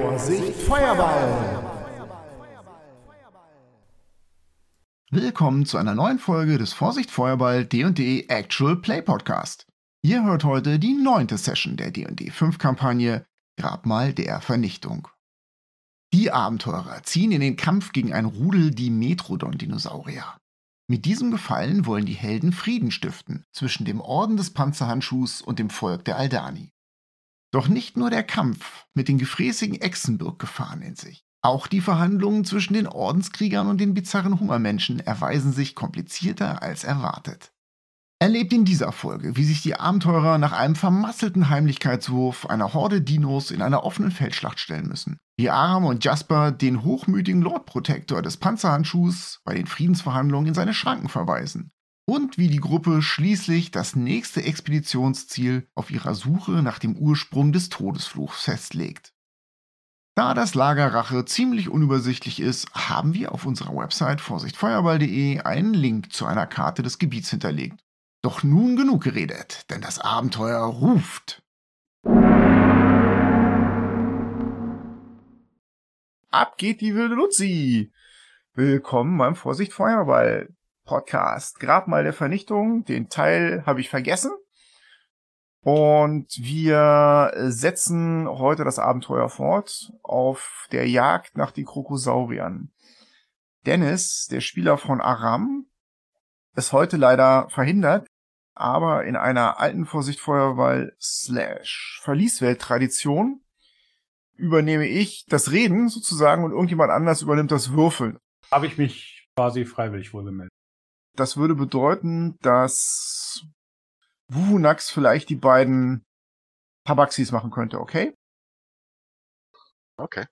Vorsicht, Feuerball! Willkommen zu einer neuen Folge des Vorsicht Feuerball D&D Actual Play Podcast. Ihr hört heute die neunte Session der D&D 5 Kampagne Grabmal der Vernichtung. Die Abenteurer ziehen in den Kampf gegen ein Rudel Dimetrodon-Dinosaurier. Mit diesem Gefallen wollen die Helden Frieden stiften zwischen dem Orden des Panzerhandschuhs und dem Volk der Aldani. Doch nicht nur der Kampf mit den gefräßigen Echsen birgt Gefahren in sich. Auch die Verhandlungen zwischen den Ordenskriegern und den bizarren Hungermenschen erweisen sich komplizierter als erwartet. Erlebt in dieser Folge, wie sich die Abenteurer nach einem vermasselten Heimlichkeitswurf einer Horde Dinos in einer offenen Feldschlacht stellen müssen. Wie Aram und Jasper den hochmütigen Lord Protector des Panzerhandschuhs bei den Friedensverhandlungen in seine Schranken verweisen. Und wie die Gruppe schließlich das nächste Expeditionsziel auf ihrer Suche nach dem Ursprung des Todesfluchs festlegt. Da das Lager Rache ziemlich unübersichtlich ist, haben wir auf unserer Website vorsichtfeuerball.de einen Link zu einer Karte des Gebiets hinterlegt. Doch nun genug geredet, denn das Abenteuer ruft. Ab geht die wilde Luzi. Willkommen beim Vorsicht Feuerball Podcast. Grabmal der Vernichtung, den Teil habe ich vergessen. Und wir setzen heute das Abenteuer fort auf der Jagd nach den Krokosauriern. Dennis, der Spieler von Aram, ist heute leider verhindert aber in einer alten Vorsicht Feuerwahl slash Verlieswelt-Tradition übernehme ich das Reden sozusagen und irgendjemand anders übernimmt das Würfeln. Habe ich mich quasi freiwillig wohl gemeldet. Das würde bedeuten, dass Wuhunax vielleicht die beiden Tabaxis machen könnte, okay? Okay.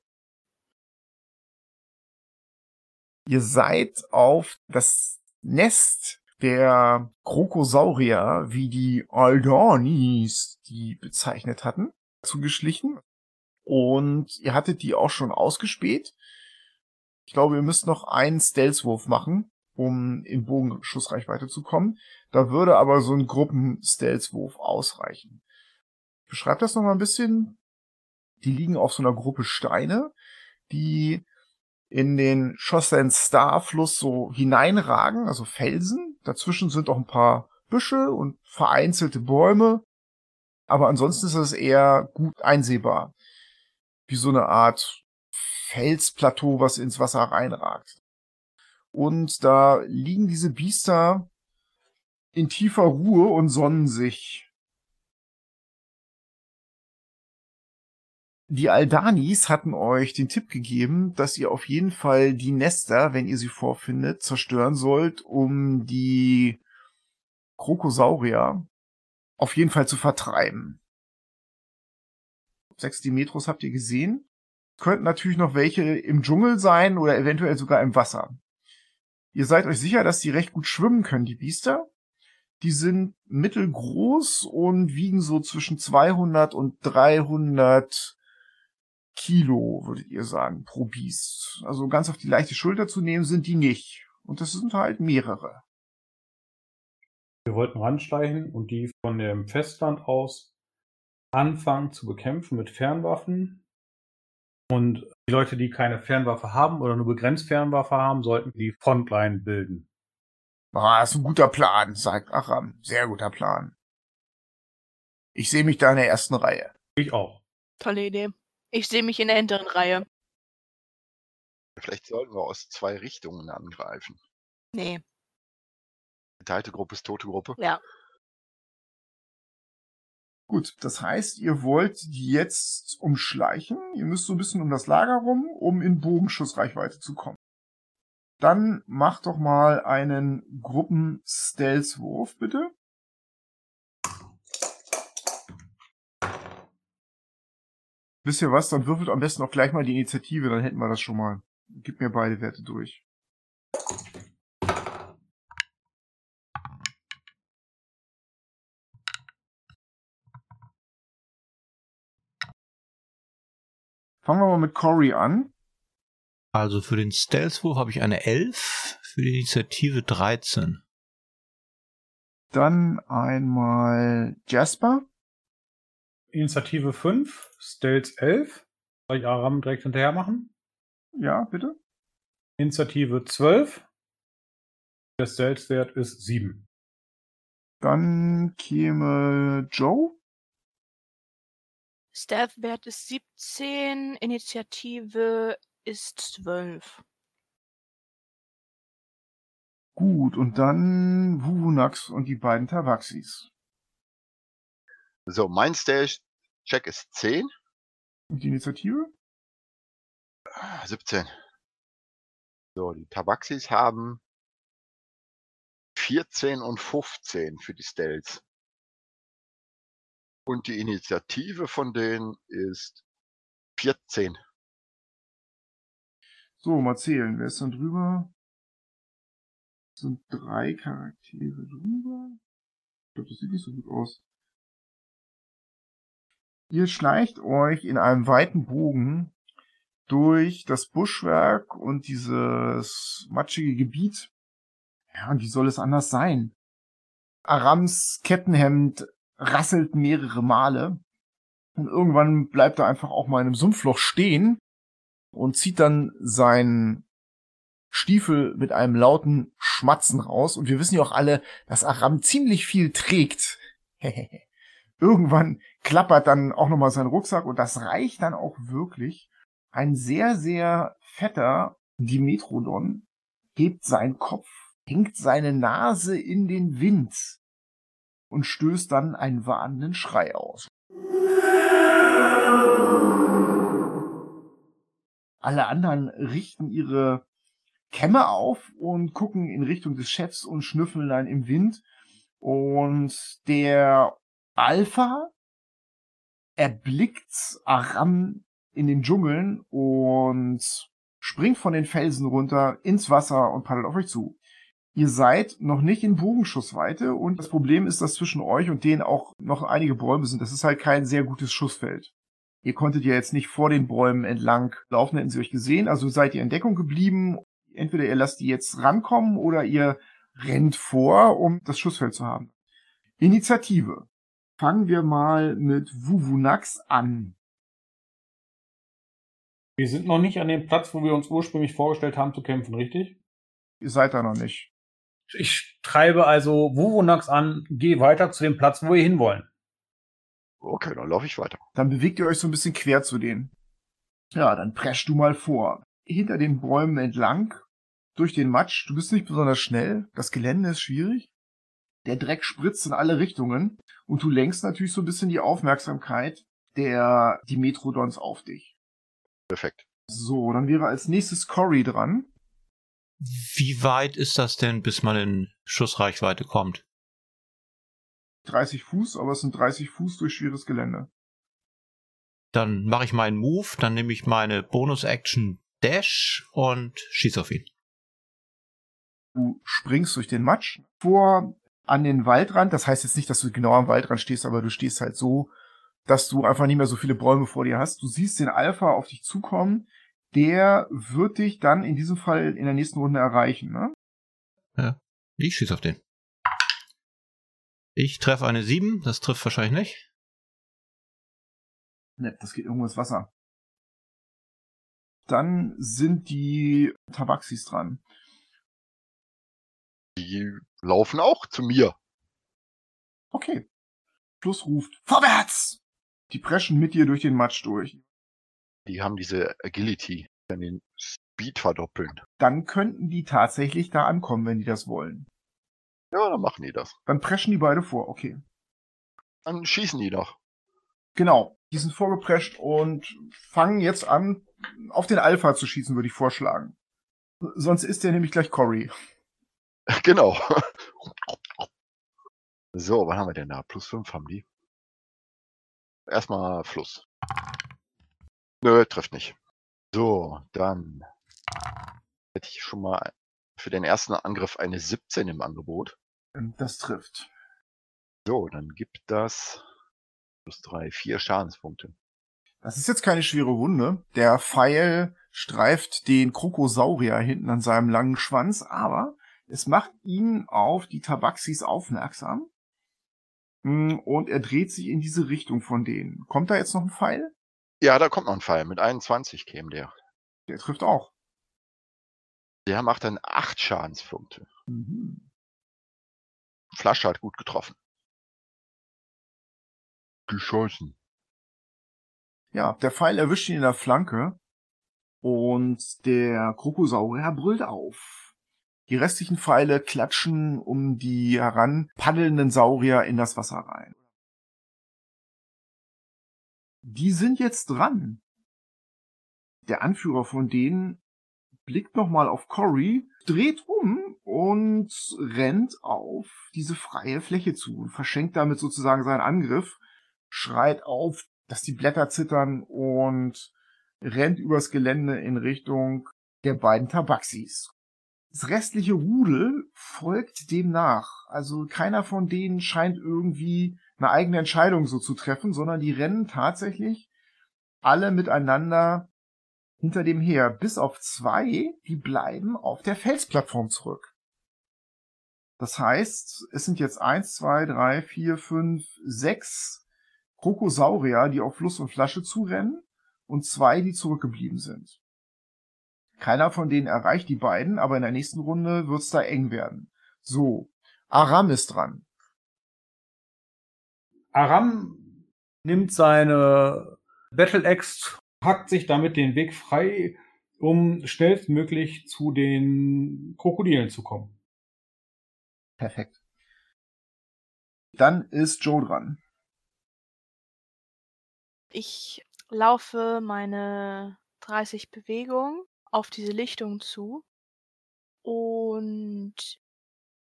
Ihr seid auf das Nest der Krokosaurier, wie die Aldanis die bezeichnet hatten, zugeschlichen. Und ihr hattet die auch schon ausgespäht. Ich glaube, ihr müsst noch einen Stealth-Wurf machen, um in Bogenschussreichweite zu kommen. Da würde aber so ein Gruppen-Stealth-Wurf ausreichen. Beschreibt das noch mal ein bisschen. Die liegen auf so einer Gruppe Steine, die in den Schossen Starfluss so hineinragen, also Felsen. Dazwischen sind auch ein paar Büsche und vereinzelte Bäume. Aber ansonsten ist es eher gut einsehbar. Wie so eine Art Felsplateau, was ins Wasser reinragt. Und da liegen diese Biester in tiefer Ruhe und sonnen sich. Die Aldanis hatten euch den Tipp gegeben, dass ihr auf jeden Fall die Nester, wenn ihr sie vorfindet, zerstören sollt, um die Krokosaurier auf jeden Fall zu vertreiben. Sechs Dimetros habt ihr gesehen. Könnten natürlich noch welche im Dschungel sein oder eventuell sogar im Wasser. Ihr seid euch sicher, dass die recht gut schwimmen können, die Biester. Die sind mittelgroß und wiegen so zwischen 200 und 300 Kilo, würdet ihr sagen, pro Biest. Also ganz auf die leichte Schulter zu nehmen sind die nicht. Und das sind halt mehrere. Wir wollten ransteigen und die von dem Festland aus anfangen zu bekämpfen mit Fernwaffen. Und die Leute, die keine Fernwaffe haben oder nur begrenzt Fernwaffe haben, sollten die Frontline bilden. Ah, ist ein guter Plan, sagt Acham. Sehr guter Plan. Ich sehe mich da in der ersten Reihe. Ich auch. Tolle Idee. Ich sehe mich in der hinteren Reihe. Vielleicht sollten wir aus zwei Richtungen angreifen. Nee. Geteilte Gruppe ist tote Gruppe. Ja. Gut, das heißt, ihr wollt jetzt umschleichen. Ihr müsst so ein bisschen um das Lager rum, um in Bogenschussreichweite zu kommen. Dann macht doch mal einen Gruppen-Stealth-Wurf, bitte. Wisst ihr was? Dann würfelt am besten auch gleich mal die Initiative, dann hätten wir das schon mal. Gib mir beide Werte durch. Fangen wir mal mit Cory an. Also für den Stealth-Wurf habe ich eine 11, für die Initiative 13. Dann einmal Jasper. Initiative 5, Stealth 11. Soll ich Aram direkt hinterher machen? Ja, bitte. Initiative 12. Der Stealth-Wert ist 7. Dann käme Joe. Stealth-Wert ist 17, Initiative ist 12. Gut, und dann Wuvunax und die beiden Tabaxis. So, mein Stage-Check ist 10. Und die Initiative? 17. So, die Tabaxis haben 14 und 15 für die Stealths. Und die Initiative von denen ist 14. So, mal zählen. Wer ist dann drüber? Sind drei Charaktere drüber. Ich glaube, das sieht nicht so gut aus. Ihr schleicht euch in einem weiten Bogen durch das Buschwerk und dieses matschige Gebiet. Ja, und wie soll es anders sein? Arams Kettenhemd rasselt mehrere Male. Und irgendwann bleibt er einfach auch mal in einem Sumpfloch stehen und zieht dann seinen Stiefel mit einem lauten Schmatzen raus. Und wir wissen ja auch alle, dass Aram ziemlich viel trägt. Irgendwann klappert dann auch nochmal sein Rucksack und das reicht dann auch wirklich. Ein sehr, sehr fetter Dimetrodon hebt seinen Kopf, hängt seine Nase in den Wind und stößt dann einen warnenden Schrei aus. Alle anderen richten ihre Kämme auf und gucken in Richtung des Chefs und schnüffeln dann im Wind. Und der Alpha erblickt Aram in den Dschungeln und springt von den Felsen runter ins Wasser und paddelt auf euch zu. Ihr seid noch nicht in Bogenschussweite und das Problem ist, dass zwischen euch und denen auch noch einige Bäume sind. Das ist halt kein sehr gutes Schussfeld. Ihr konntet ja jetzt nicht vor den Bäumen entlang laufen, hätten sie euch gesehen. Also seid ihr in Deckung geblieben. Entweder ihr lasst die jetzt rankommen oder ihr rennt vor, um das Schussfeld zu haben. Initiative. Fangen wir mal mit Wuvunax an. Wir sind noch nicht an dem Platz, wo wir uns ursprünglich vorgestellt haben zu kämpfen, richtig? Ihr seid da noch nicht. Ich treibe also Wuvunax an, gehe weiter zu dem Platz, wo wir hinwollen. Okay, dann laufe ich weiter. Dann bewegt ihr euch so ein bisschen quer zu denen. Ja, dann presch du mal vor. Hinter den Bäumen entlang, durch den Matsch. Du bist nicht besonders schnell. Das Gelände ist schwierig. Der Dreck spritzt in alle Richtungen. Und du lenkst natürlich so ein bisschen die Aufmerksamkeit der Dimetrodons auf dich. Perfekt. So, dann wäre als nächstes Cory dran. Wie weit ist das denn, bis man in Schussreichweite kommt? 30 Fuß, aber es sind 30 Fuß durch schweres Gelände. Dann mache ich meinen Move, dann nehme ich meine Bonus-Action Dash und schieß auf ihn. Du springst durch den Matsch vor an den Waldrand. Das heißt jetzt nicht, dass du genau am Waldrand stehst, aber du stehst halt so, dass du einfach nicht mehr so viele Bäume vor dir hast. Du siehst den Alpha auf dich zukommen. Der wird dich dann in diesem Fall in der nächsten Runde erreichen, ne? Ja, ich schieß auf den. Ich treffe eine 7, das trifft wahrscheinlich nicht. Ne, das geht irgendwo ins Wasser. Dann sind die Tabaxis dran. Die laufen auch zu mir. Okay. Plus ruft Vorwärts! Die preschen mit dir durch den Matsch durch. Die haben diese Agility, dann den Speed verdoppeln. Dann könnten die tatsächlich da ankommen, wenn die das wollen. Ja, dann machen die das. Dann preschen die beide vor, okay. Dann schießen die doch. Genau. Die sind vorgeprescht und fangen jetzt an, auf den Alpha zu schießen, würde ich vorschlagen. Sonst ist der nämlich gleich Cory. Genau. So, was haben wir denn da? Plus 5 haben die. Erstmal Fluss. Nö, trifft nicht. So, dann hätte ich schon mal für den ersten Angriff eine 17 im Angebot. Das trifft. So, dann gibt das plus 3, 4 Schadenspunkte. Das ist jetzt keine schwere Wunde. Der Pfeil streift den Krokosaurier hinten an seinem langen Schwanz, aber es macht ihn auf die Tabaxis aufmerksam. Mm, Und er dreht sich in diese Richtung von denen. Kommt da jetzt noch ein Pfeil? Ja, da kommt noch ein Pfeil. Mit 21 käme der. Der trifft auch. Der macht dann 8 Schadenspunkte. Mhm. Flasche hat gut getroffen. Geschossen. Ja, der Pfeil erwischt ihn in der Flanke und der Krokosaurier brüllt auf. Die restlichen Pfeile klatschen um die heranpaddelnden Saurier in das Wasser rein. Die sind jetzt dran. Der Anführer von denen blickt nochmal auf Cory, dreht um und rennt auf diese freie Fläche zu und verschenkt damit sozusagen seinen Angriff, schreit auf, dass die Blätter zittern und rennt übers Gelände in Richtung der beiden Tabaxis. Das restliche Rudel folgt dem nach. Also keiner von denen scheint irgendwie eine eigene Entscheidung so zu treffen, sondern die rennen tatsächlich alle miteinander hinter dem her, bis auf zwei, die bleiben auf der Felsplattform zurück. Das heißt, es sind jetzt eins, zwei, drei, vier, fünf, sechs Krokosaurier, die auf Fluss und Flasche zurennen und zwei, die zurückgeblieben sind. Keiner von denen erreicht die beiden, aber in der nächsten Runde wird's da eng werden. So, Aram ist dran. Aram nimmt seine Battle Axe, hackt sich damit den Weg frei, um schnellstmöglich zu den Krokodilen zu kommen. Perfekt. Dann ist Joe dran. Ich laufe meine 30 Bewegungen auf diese Lichtung zu und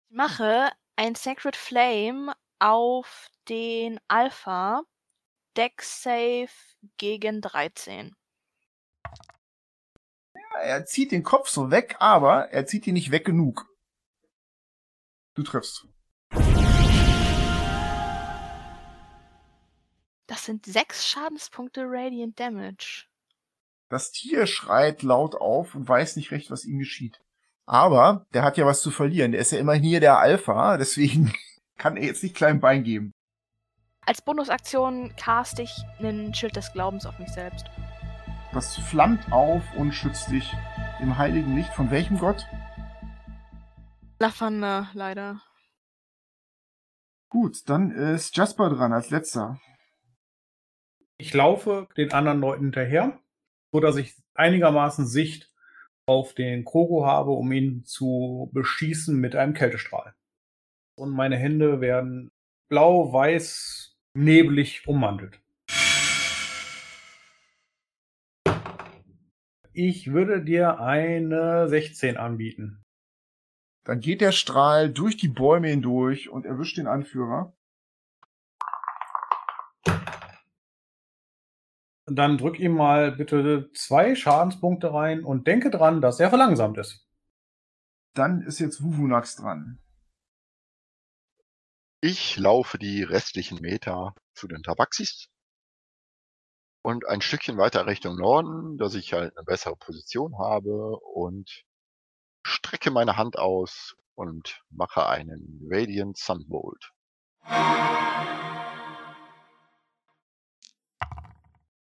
mache ein Sacred Flame auf den Alpha Dex Save gegen 13. Ja, er zieht den Kopf so weg, aber er zieht ihn nicht weg genug. Du triffst. Das sind sechs Schadenspunkte Radiant Damage. Das Tier schreit laut auf und weiß nicht recht, was ihm geschieht. Aber der hat ja was zu verlieren. Der ist ja immerhin hier der Alpha, deswegen kann er jetzt nicht klein Bein geben. Als Bonusaktion cast ich einen Schild des Glaubens auf mich selbst. Das flammt auf und schützt dich im heiligen Licht von welchem Gott? Lavanda, leider. Gut, dann ist Jasper dran als letzter. Ich laufe den anderen Leuten hinterher, so dass ich einigermaßen Sicht auf den Kroko habe, um ihn zu beschießen mit einem Kältestrahl. Und meine Hände werden blau, weiß, neblig ummantelt. Ich würde dir eine 16 anbieten. Dann geht der Strahl durch die Bäume hindurch und erwischt den Anführer. Dann drück ihm mal bitte zwei Schadenspunkte rein und denke dran, dass er verlangsamt ist. Dann ist jetzt Wuvunax dran. Ich laufe die restlichen Meter zu den Tabaxis und ein Stückchen weiter Richtung Norden, dass ich halt eine bessere Position habe und strecke meine Hand aus und mache einen Radiant Sunbolt.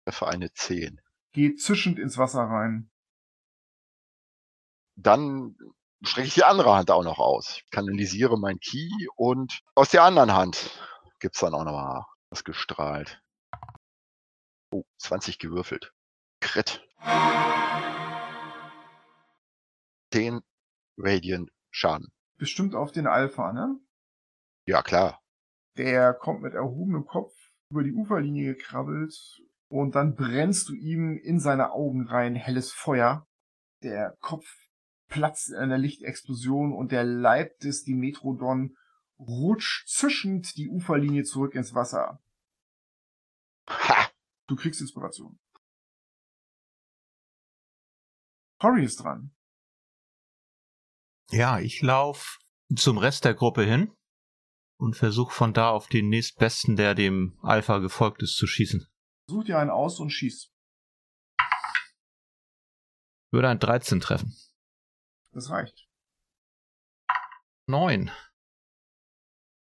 Treffe eine 10. Geht zischend ins Wasser rein. Dann strecke ich die andere Hand auch noch aus. Ich kanalisiere mein Key und aus der anderen Hand gibt's dann auch noch mal was gestrahlt. Oh, 20 gewürfelt. Crit. 10 Radiant Schaden. Bestimmt auf den Alpha, ne? Ja, klar. Der kommt mit erhobenem Kopf über die Uferlinie gekrabbelt und dann brennst du ihm in seine Augen rein helles Feuer. Der Kopf platzt in einer Lichtexplosion und der Leib des Dimetrodon rutscht zischend die Uferlinie zurück ins Wasser. Ha! Du kriegst Inspiration. Cory ist dran. Ja, ich lauf zum Rest der Gruppe hin und versuche von da auf den nächstbesten, der dem Alpha gefolgt ist, zu schießen. Such dir einen aus und schieß. Würde ein 13 treffen. Das reicht. 9.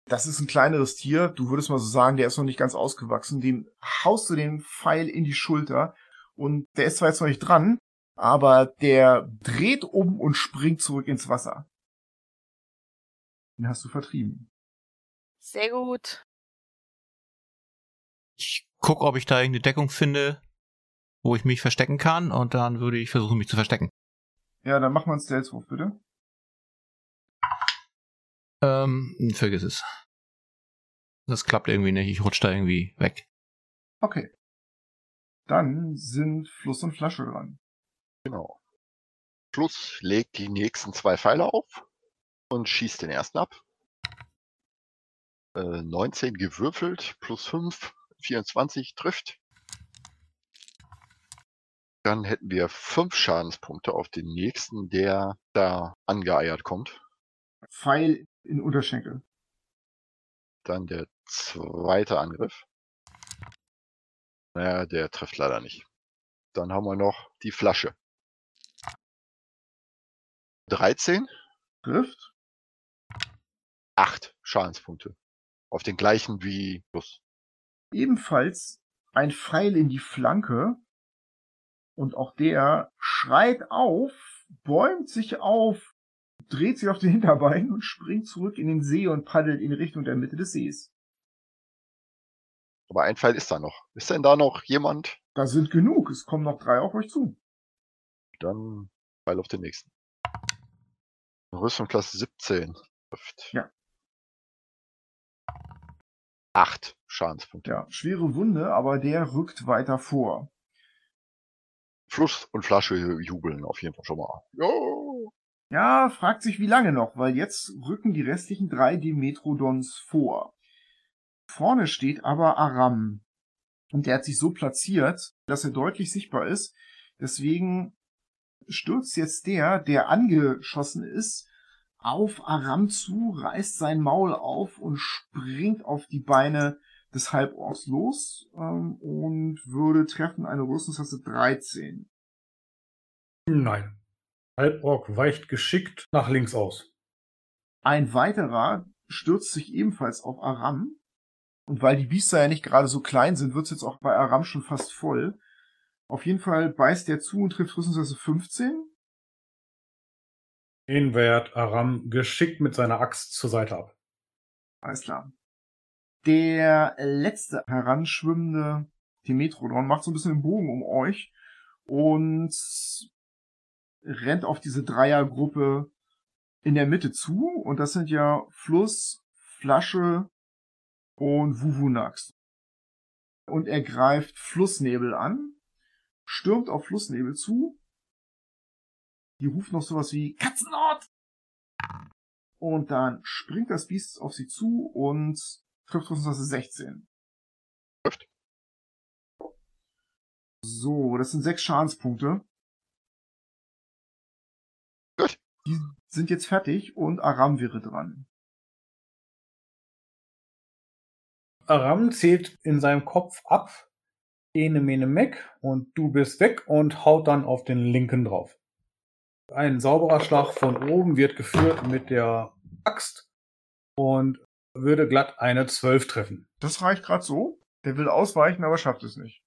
Das ist ein kleineres Tier. Du würdest mal so sagen, der ist noch nicht ganz ausgewachsen. Dem haust du den Pfeil in die Schulter und der ist zwar jetzt noch nicht dran, aber der dreht um und springt zurück ins Wasser. Den hast du vertrieben. Sehr gut. Ich guck, ob ich da irgendeine Deckung finde, wo ich mich verstecken kann und dann würde ich versuchen, mich zu verstecken. Ja, dann mach mal einen Stealth-Wurf, bitte. Ähm, vergiss es. Das klappt irgendwie nicht. Ich rutsch da irgendwie weg. Okay. Dann sind Fluss und Flasche dran. Genau. Fluss legt die nächsten zwei Pfeile auf und schießt den ersten ab. Äh, 19 gewürfelt, plus 5, 24 trifft. Dann hätten wir 5 Schadenspunkte auf den nächsten, der da angeeiert kommt. Pfeil in Unterschenkel. Dann der zweite Angriff. Naja, der trifft leider nicht. Dann haben wir noch die Flasche. 13, Trifft. 8 Schadenspunkte. Auf den gleichen wie Plus. Ebenfalls ein Pfeil in die Flanke. Und auch der schreit auf, bäumt sich auf, dreht sich auf den Hinterbeinen und springt zurück in den See und paddelt in Richtung der Mitte des Sees. Aber ein Pfeil ist da noch. Ist denn da noch jemand? Da sind genug. Es kommen noch drei auf euch zu. Dann Pfeil auf den nächsten. Rüstung Klasse 17 trifft. Ja. 8 Schadenspunkte. Ja, schwere Wunde, aber der rückt weiter vor. Fluss und Flasche jubeln auf jeden Fall schon mal. Jo! Ja, fragt sich wie lange noch, weil jetzt rücken die restlichen drei Dimetrodons vor. Vorne steht aber Aram. Und der hat sich so platziert, dass er deutlich sichtbar ist. Deswegen stürzt jetzt der, der angeschossen ist, auf Aram zu, reißt sein Maul auf und springt auf die Beine des Halborgs los ähm, und würde treffen eine Rüstungstaste 13. Nein. Halborg weicht geschickt nach links aus. Ein weiterer stürzt sich ebenfalls auf Aram. Und weil die Biester ja nicht gerade so klein sind, wird's jetzt auch bei Aram schon fast voll. Auf jeden Fall beißt der zu und trifft Rüstungstaste 15. Den wehrt Aram geschickt mit seiner Axt zur Seite ab. Alles klar. Der letzte heranschwimmende Dimetrodon macht so ein bisschen den Bogen um euch und rennt auf diese Dreiergruppe in der Mitte zu. Und das sind ja Fluss, Flasche und Wuvunax. Und er greift Flussnebel an, stürmt auf Flussnebel zu. Die ruft noch sowas wie Katzenort! Und dann springt das Biest auf sie zu und das 16. Trifft. So, das sind sechs Schadenspunkte. Gut. Die sind jetzt fertig und Aram wäre dran. Aram zählt in seinem Kopf ab, ene mene meck und du bist weg und haut dann auf den linken drauf. Ein sauberer Schlag von oben wird geführt mit der Axt und würde glatt eine 12 treffen. Das reicht gerade so. Der will ausweichen, aber schafft es nicht.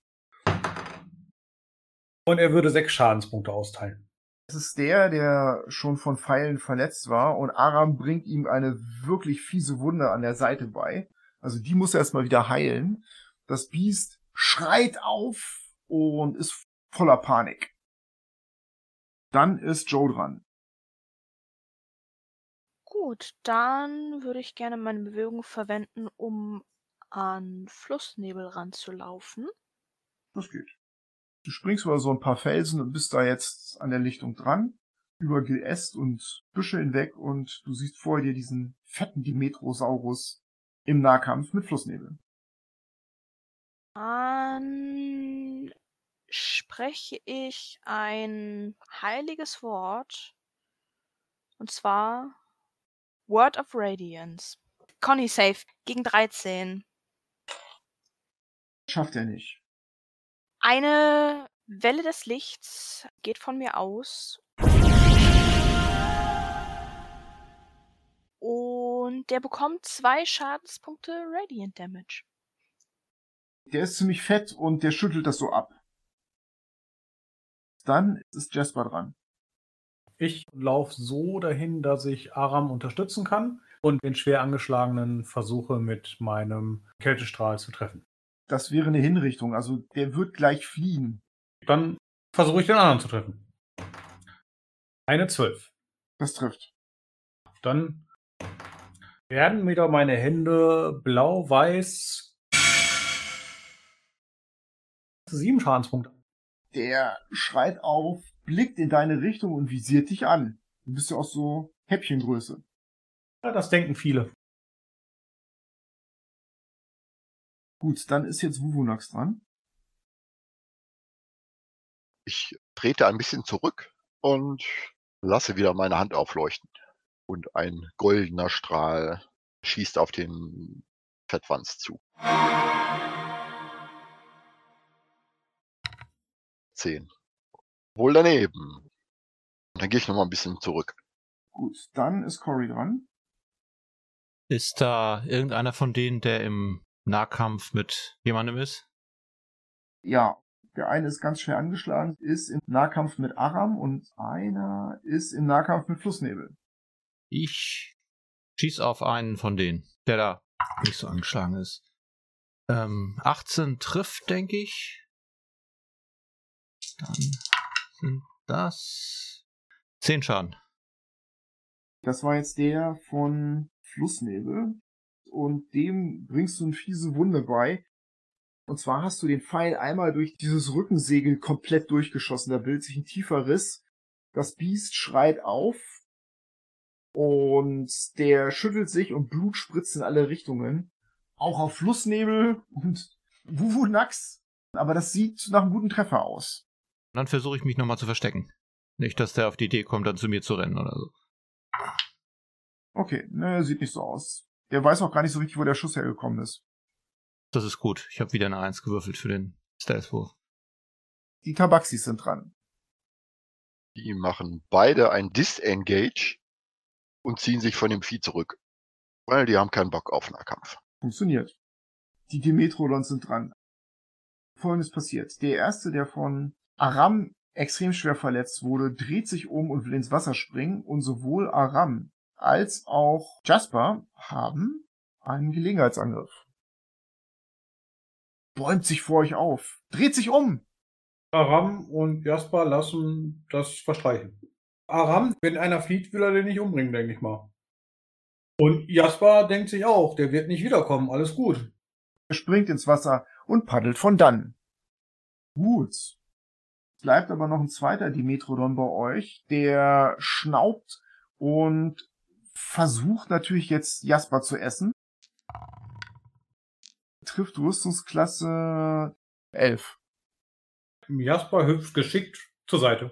Und er würde sechs Schadenspunkte austeilen. Das ist der, der schon von Pfeilen verletzt war und Aram bringt ihm eine wirklich fiese Wunde an der Seite bei. Also die muss er erstmal wieder heilen. Das Biest schreit auf und ist voller Panik. Dann ist Joe dran. Gut, dann würde ich gerne meine Bewegung verwenden, um an Flussnebel ranzulaufen. Das geht. Du springst über so ein paar Felsen und bist da jetzt an der Lichtung dran, über Geäst und Büsche hinweg und du siehst vor dir diesen fetten Dimetrosaurus im Nahkampf mit Flussnebel. Dann spreche ich ein heiliges Wort. Und zwar Word of Radiance. Conny safe gegen 13. Schafft er nicht. Eine Welle des Lichts geht von mir aus. Und der bekommt zwei Schadenspunkte Radiant Damage. Der ist ziemlich fett und der schüttelt das so ab. Dann ist Jasper dran. Ich laufe so dahin, dass ich Aram unterstützen kann und den schwer angeschlagenen versuche mit meinem Kältestrahl zu treffen. Das wäre eine Hinrichtung, also der wird gleich fliehen. Dann versuche ich den anderen zu treffen. Eine 12. Das trifft. Dann werden wieder meine Hände blau-weiß. Sieben Schadenspunkte. Der schreit auf, blickt in deine Richtung und visiert dich an. Du bist ja auch so Häppchengröße. Ja, das denken viele. Gut, dann ist jetzt Wuvunax dran. Ich trete ein bisschen zurück und lasse wieder meine Hand aufleuchten. Und ein goldener Strahl schießt auf den Fettwanz zu. Zehn. Wohl daneben. Und dann gehe ich noch mal ein bisschen zurück. Gut, dann ist Cory dran. Ist da irgendeiner von denen, der im Nahkampf mit jemandem ist? Ja, der eine ist ganz schwer angeschlagen, ist im Nahkampf mit Aram und einer ist im Nahkampf mit Flussnebel. Ich schieß auf einen von denen, der da nicht so angeschlagen ist. Ähm, 18 trifft, denke ich. Dann sind das 10 Schaden. Das war jetzt der von Flussnebel. Und dem bringst du eine fiese Wunde bei. Und zwar hast du den Pfeil einmal durch dieses Rückensegel komplett durchgeschossen. Da bildet sich ein tiefer Riss. Das Biest schreit auf. Und der schüttelt sich und Blut spritzt in alle Richtungen. Auch auf Flussnebel und Wuvunax. Aber das sieht nach einem guten Treffer aus. Dann versuche ich mich nochmal zu verstecken. Nicht, dass der auf die Idee kommt, dann zu mir zu rennen oder so. Okay, ne, sieht nicht so aus. Der weiß auch gar nicht so richtig, wo der Schuss hergekommen ist. Das ist gut. Ich habe wieder eine Eins gewürfelt für den Stealth-Wurf. Die Tabaxis sind dran. Die machen beide ein Disengage und ziehen sich von dem Vieh zurück. Weil die haben keinen Bock auf Nahkampf. Funktioniert. Die Dimetrodons sind dran. Folgendes passiert. Der erste, der von Aram extrem schwer verletzt wurde, dreht sich um und will ins Wasser springen und sowohl Aram als auch Jasper haben einen Gelegenheitsangriff. Bäumt sich vor euch auf, dreht sich um. Aram und Jasper lassen das verstreichen. Aram, wenn einer flieht, will er den nicht umbringen, denke ich mal. Und Jasper denkt sich auch, der wird nicht wiederkommen, alles gut. Er springt ins Wasser und paddelt von dann. Gut. Bleibt aber noch ein zweiter Dimetrodon bei euch, der schnaubt und versucht natürlich jetzt Jasper zu essen. Trifft Rüstungsklasse 11. Jasper hüpft geschickt zur Seite.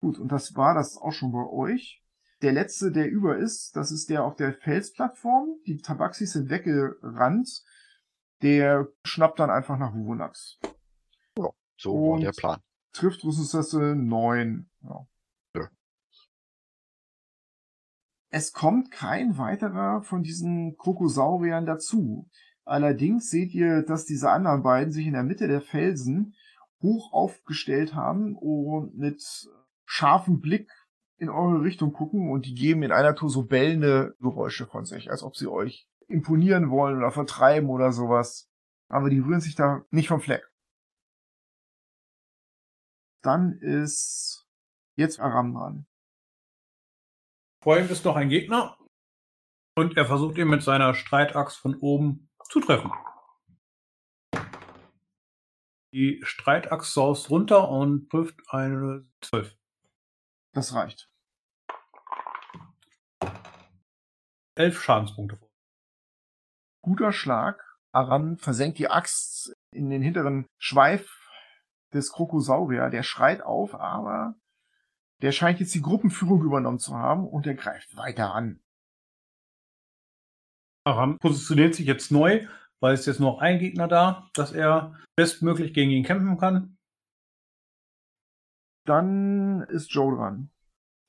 Gut, und das war das auch schon bei euch. Der letzte, der über ist, das ist der auf der Felsplattform. Die Tabaxis sind weggerannt. Der schnappt dann einfach nach Wuvonax. Ja, so war Und- der Plan. Trifft Rüstungsklasse 9. Ja. Ja. Es kommt kein weiterer von diesen Krokosauriern dazu. Allerdings seht ihr, dass diese anderen beiden sich in der Mitte der Felsen hoch aufgestellt haben und mit scharfem Blick in eure Richtung gucken und die geben in einer Tour so bellende Geräusche von sich, als ob sie euch imponieren wollen oder vertreiben oder sowas. Aber die rühren sich da nicht vom Fleck. Dann ist jetzt Aram dran. Vor ihm ist noch ein Gegner und er versucht ihn mit seiner Streitaxt von oben zu treffen. Die Streitaxt saust runter und trifft eine 12. Das reicht. 11 Schadenspunkte. Guter Schlag. Aram versenkt die Axt in den hinteren Schweif des Krokosaurier. Der schreit auf, aber der scheint jetzt die Gruppenführung übernommen zu haben und der greift weiter an. Aram positioniert sich jetzt neu, weil es jetzt noch ein Gegner da, dass er bestmöglich gegen ihn kämpfen kann. Dann ist Joe dran.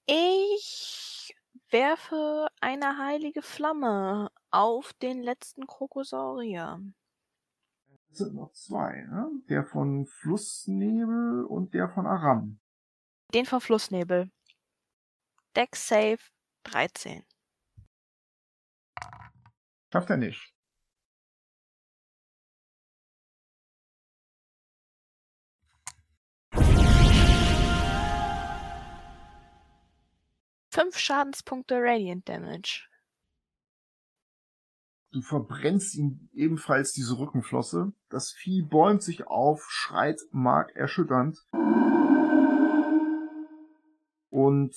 Ich Werfe eine heilige Flamme auf den letzten Krokosaurier. Sind noch zwei, ne? Der von Flussnebel und der von Aram. Den von Flussnebel. Deck Save 13. Schafft er nicht. Fünf Schadenspunkte Radiant Damage. Du verbrennst ihm ebenfalls diese Rückenflosse. Das Vieh bäumt sich auf, schreit markerschütternd. Und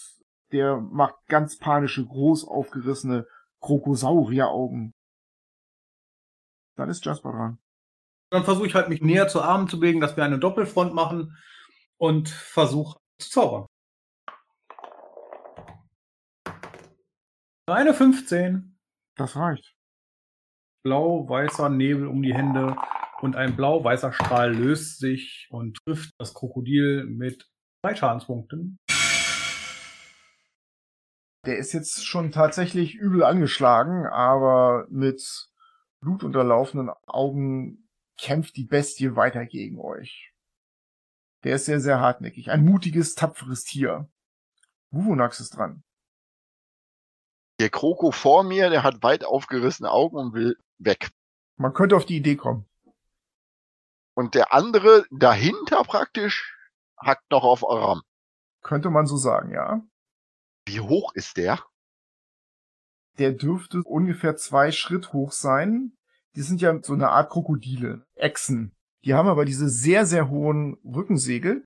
der macht ganz panische, groß aufgerissene Krokosaurieraugen. Dann ist Jasper dran. Dann versuche ich halt mich näher zu Armen zu bewegen, dass wir eine Doppelfront machen und versuche zu zaubern. Eine 15. Das reicht. Blau-weißer Nebel um die Hände und ein blau-weißer Strahl löst sich und trifft das Krokodil mit drei Schadenspunkten. Der ist jetzt schon tatsächlich übel angeschlagen, aber mit blutunterlaufenden Augen kämpft die Bestie weiter gegen euch. Der ist sehr, sehr hartnäckig. Ein mutiges, tapferes Tier. Wuvonax ist dran. Der Kroko vor mir, der hat weit aufgerissene Augen und will weg. Man könnte auf die Idee kommen. Und der andere dahinter praktisch hackt noch auf Aram. Könnte man so sagen, ja. Wie hoch ist der? Der dürfte ungefähr zwei Schritt hoch sein. Die sind ja so eine Art Krokodile, Echsen. Die haben aber diese sehr, sehr hohen Rückensegel.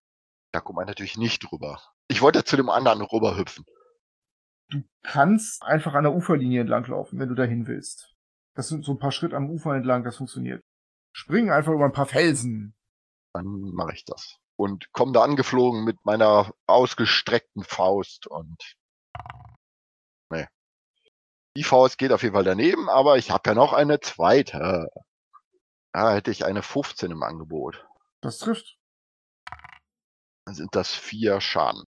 Da kommt man natürlich nicht drüber. Ich wollte zu dem anderen rüberhüpfen. Du kannst einfach an der Uferlinie entlang laufen, wenn du dahin willst. Das sind so ein paar Schritt am Ufer entlang, das funktioniert. Spring einfach über ein paar Felsen. Dann mache ich das. Und komme da angeflogen mit meiner ausgestreckten Faust und. Nee. Die Faust geht auf jeden Fall daneben, aber ich habe ja noch eine zweite. Da hätte ich eine 15 im Angebot. Das trifft. Dann sind das vier Schaden.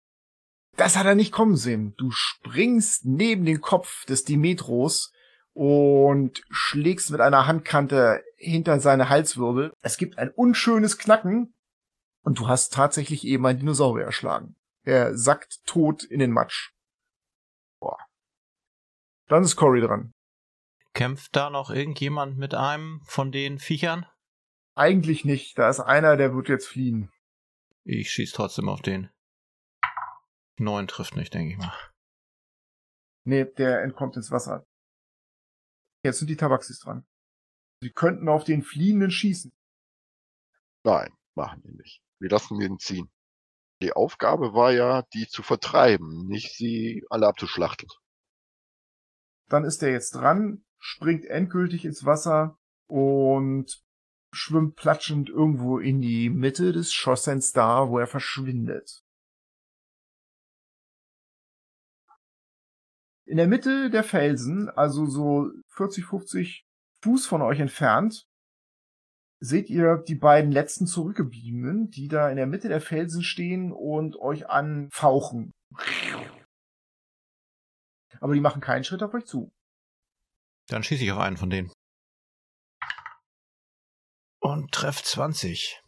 Das hat er nicht kommen sehen. Du springst neben den Kopf des Dimetros und schlägst mit einer Handkante hinter seine Halswirbel. Es gibt ein unschönes Knacken und du hast tatsächlich eben einen Dinosaurier erschlagen. Er sackt tot in den Matsch. Boah. Dann ist Cory dran. Kämpft da noch irgendjemand mit einem von den Viechern? Eigentlich nicht. Da ist einer, der wird jetzt fliehen. Ich schieß trotzdem auf den. Neun trifft nicht, denke ich mal. Nee, der entkommt ins Wasser. Jetzt sind die Tabaxis dran. Sie könnten auf den Fliehenden schießen. Nein, machen wir nicht. Wir lassen den ziehen. Die Aufgabe war ja, die zu vertreiben, nicht sie alle abzuschlachten. Dann ist er jetzt dran, springt endgültig ins Wasser und schwimmt platschend irgendwo in die Mitte des Schossens da, wo er verschwindet. In der Mitte der Felsen, also so 40, 50 Fuß von euch entfernt, seht ihr die beiden letzten Zurückgebliebenen, die da in der Mitte der Felsen stehen und euch anfauchen. Aber die machen keinen Schritt auf euch zu. Dann schieße ich auf einen von denen. Und treff 20.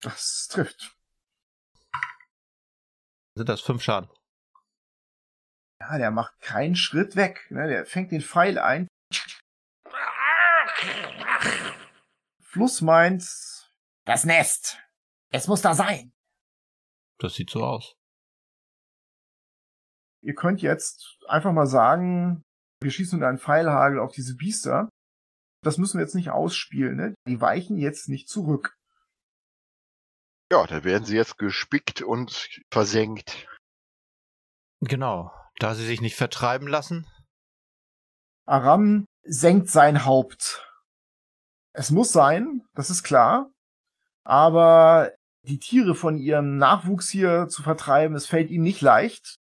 Das trifft. Sind das fünf Schaden? Ja, der macht keinen Schritt weg. Ne? Der fängt den Pfeil ein. Fluss meint, das Nest. Es muss da sein. Das sieht so aus. Ihr könnt jetzt einfach mal sagen, wir schießen einen Pfeilhagel auf diese Biester. Das müssen wir jetzt nicht ausspielen. Ne? Die weichen jetzt nicht zurück. Ja, da werden sie jetzt gespickt und versenkt. Genau. Da sie sich nicht vertreiben lassen? Aram senkt sein Haupt. Es muss sein, das ist klar. Aber die Tiere von ihrem Nachwuchs hier zu vertreiben, es fällt ihm nicht leicht.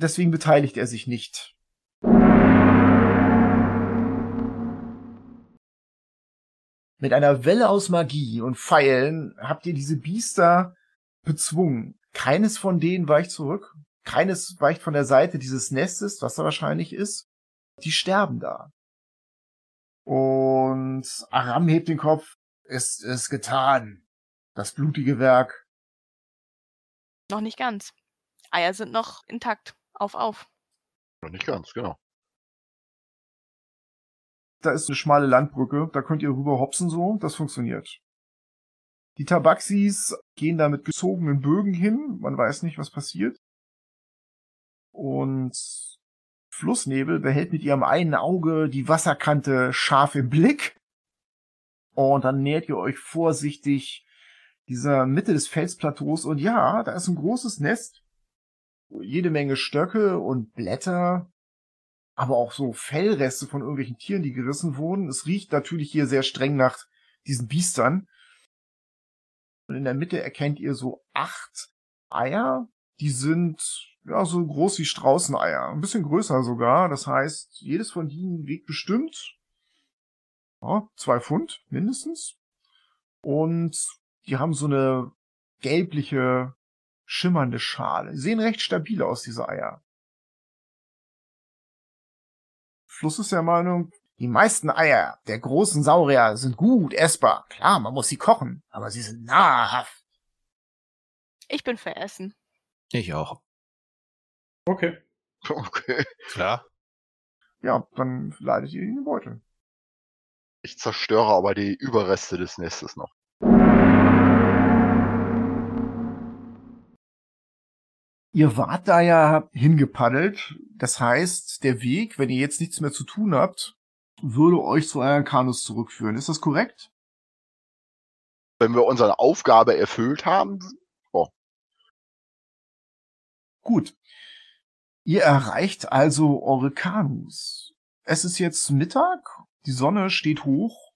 Deswegen beteiligt er sich nicht. Mit einer Welle aus Magie und Pfeilen habt ihr diese Biester bezwungen. Keines von denen weicht zurück. Keines weicht von der Seite dieses Nestes, was da wahrscheinlich ist. Die sterben da. Und Aram hebt den Kopf. Es ist getan. Das blutige Werk. Noch nicht ganz. Eier sind noch intakt. Auf, auf. Noch nicht ganz, genau. Da ist eine schmale Landbrücke. Da könnt ihr rüber hopsen so. Das funktioniert. Die Tabaxis gehen da mit gezogenen Bögen hin. Man weiß nicht, was passiert. Und Flussnebel behält mit ihrem einen Auge die Wasserkante scharf im Blick. Und dann nähert ihr euch vorsichtig dieser Mitte des Felsplateaus. Und ja, da ist ein großes Nest. Jede Menge Stöcke und Blätter. Aber auch so Fellreste von irgendwelchen Tieren, die gerissen wurden. Es riecht natürlich hier sehr streng nach diesen Biestern. Und in der Mitte erkennt ihr so acht Eier. Die sind ja so groß wie Straußeneier. Ein bisschen größer sogar. Das heißt, jedes von ihnen wiegt bestimmt ja, zwei Pfund mindestens. Und die haben so eine gelbliche, schimmernde Schale. Die sehen recht stabil aus, diese Eier. Fluss ist der Meinung, die meisten Eier der großen Saurier sind gut essbar. Klar, man muss sie kochen, aber sie sind nahrhaft. Ich bin für Essen. Ich auch. Okay. Okay. Klar. Ja, dann leitet ihr in den Beutel. Ich zerstöre aber die Überreste des Nestes noch. Ihr wart da ja hingepaddelt. Das heißt, der Weg, wenn ihr jetzt nichts mehr zu tun habt, würde euch zu euren Kanus zurückführen. Ist das korrekt? Wenn wir unsere Aufgabe erfüllt haben, Gut. Ihr erreicht also eure Kanus. Es ist jetzt Mittag, die Sonne steht hoch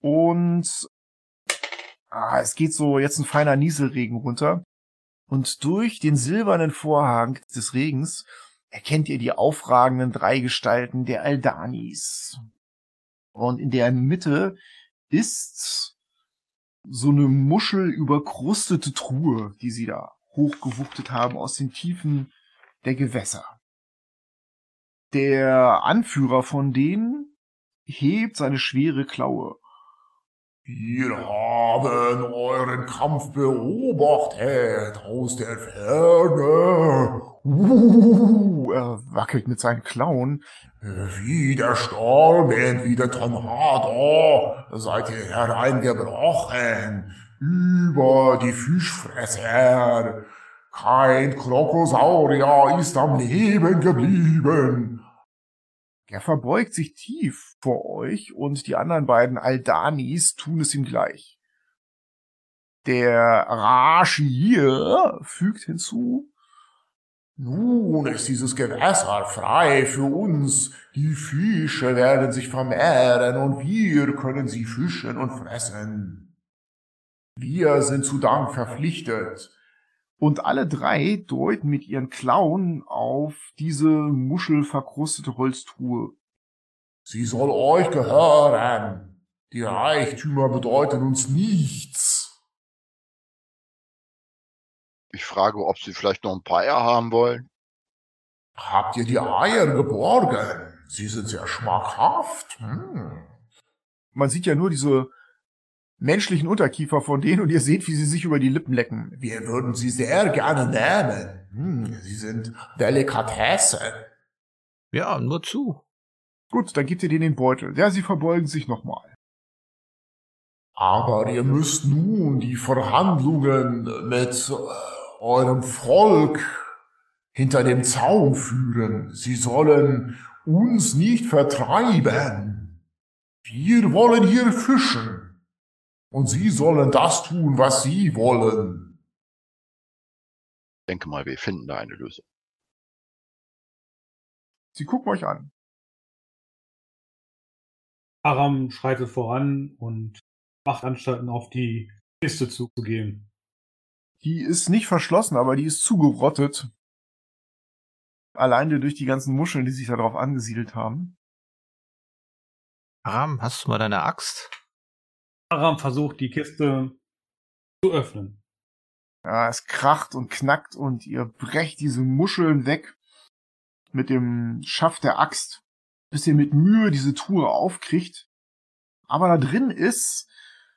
und ah, es geht so jetzt ein feiner Nieselregen runter. Und durch den silbernen Vorhang des Regens erkennt ihr die aufragenden drei Gestalten der Aldanis. Und in der Mitte ist so eine muschelüberkrustete Truhe, die sie da hochgewuchtet haben aus den Tiefen der Gewässer. Der Anführer von denen hebt seine schwere Klaue. Wir haben euren Kampf beobachtet aus der Ferne. Uh, er wackelt mit seinen Klauen. Wie der Sturm und wie der Tornado seid ihr hereingebrochen über die Fischfresser. Kein Krokosaurier ist am Leben geblieben. Er verbeugt sich tief vor euch und die anderen beiden Aldanis tun es ihm gleich. Der Rashir fügt hinzu, nun ist dieses Gewässer frei für uns. Die Fische werden sich vermehren und wir können sie fischen und fressen. Wir sind zu Dank verpflichtet. Und alle drei deuten mit ihren Klauen auf diese muschelverkrustete Holztruhe. Sie soll euch gehören. Die Reichtümer bedeuten uns nichts. ich frage, ob sie vielleicht noch ein paar Eier haben wollen. Habt ihr die Eier geborgen? Sie sind sehr schmackhaft. Hm. Man sieht ja nur diese menschlichen Unterkiefer von denen und ihr seht, wie sie sich über die Lippen lecken. Wir würden sie sehr gerne nehmen. Hm, sie sind Delikatesse. Ja, nur zu. Gut, dann gebt ihr denen den Beutel. Ja, sie verbeugen sich nochmal. Aber ihr müsst nun die Verhandlungen mit äh, eurem Volk hinter dem Zaun führen. Sie sollen uns nicht vertreiben. Wir wollen hier fischen. Und sie sollen das tun, was sie wollen. Ich denke mal, wir finden da eine Lösung. Sie gucken euch an. Aram schreitet voran und macht Anstalten, auf die Kiste zuzugehen. Die ist nicht verschlossen, aber die ist zugerottet. Alleine durch die ganzen Muscheln, die sich darauf angesiedelt haben. Aram, hast du mal deine Axt? Aram versucht, die Kiste zu öffnen. Ja, es kracht und knackt und ihr brecht diese Muscheln weg mit dem Schaft der Axt, bis ihr mit Mühe diese Truhe aufkriegt. Aber da drin ist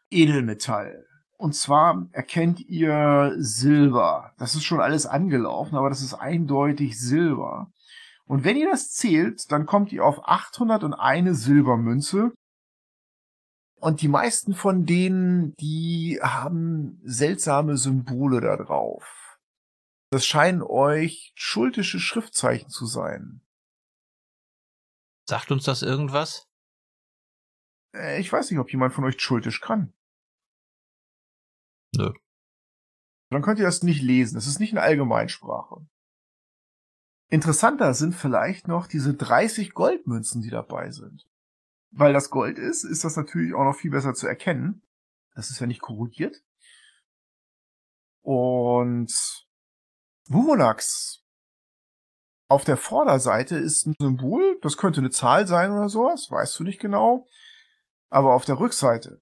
Edelmetall. Und zwar erkennt ihr Silber. Das ist schon alles angelaufen, aber das ist eindeutig Silber. Und wenn ihr das zählt, dann kommt ihr auf 801 Silbermünze. Und die meisten von denen, die haben seltsame Symbole da drauf. Das scheinen euch schultische Schriftzeichen zu sein. Sagt uns das irgendwas? Äh, Ich weiß nicht, ob jemand von euch schultisch kann. Nö. Dann könnt ihr das nicht lesen. Das ist nicht eine Allgemeinsprache. Interessanter sind vielleicht noch diese 30 Goldmünzen, die dabei sind. Weil das Gold ist, ist das natürlich auch noch viel besser zu erkennen. Das ist ja nicht korrodiert. Und Wumonax. Auf der Vorderseite ist ein Symbol, das könnte eine Zahl sein oder sowas, weißt du nicht genau. Aber auf der Rückseite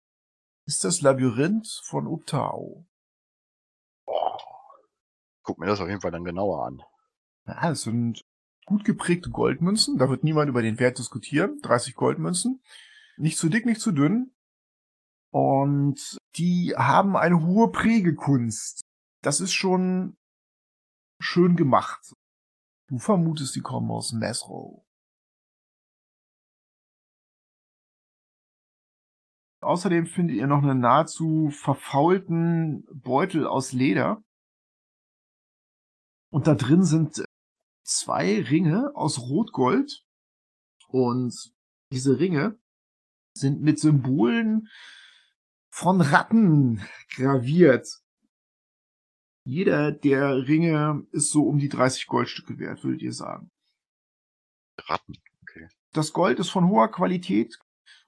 ist das Labyrinth von Utao. Boah. Guck mir das auf jeden Fall dann genauer an. Ja, das sind gut geprägte Goldmünzen. Da wird niemand über den Wert diskutieren. 30 Goldmünzen. Nicht zu dick, nicht zu dünn. Und die haben eine hohe Prägekunst. Das ist schon schön gemacht. Du vermutest, die kommen aus Mesro. Außerdem findet ihr noch einen nahezu verfaulten Beutel aus Leder. Und da drin sind zwei Ringe aus Rotgold. Und diese Ringe sind mit Symbolen von Ratten graviert. Jeder der Ringe ist so um die 30 Goldstücke wert, würdet ihr sagen. Ratten. Okay. Das Gold ist von hoher Qualität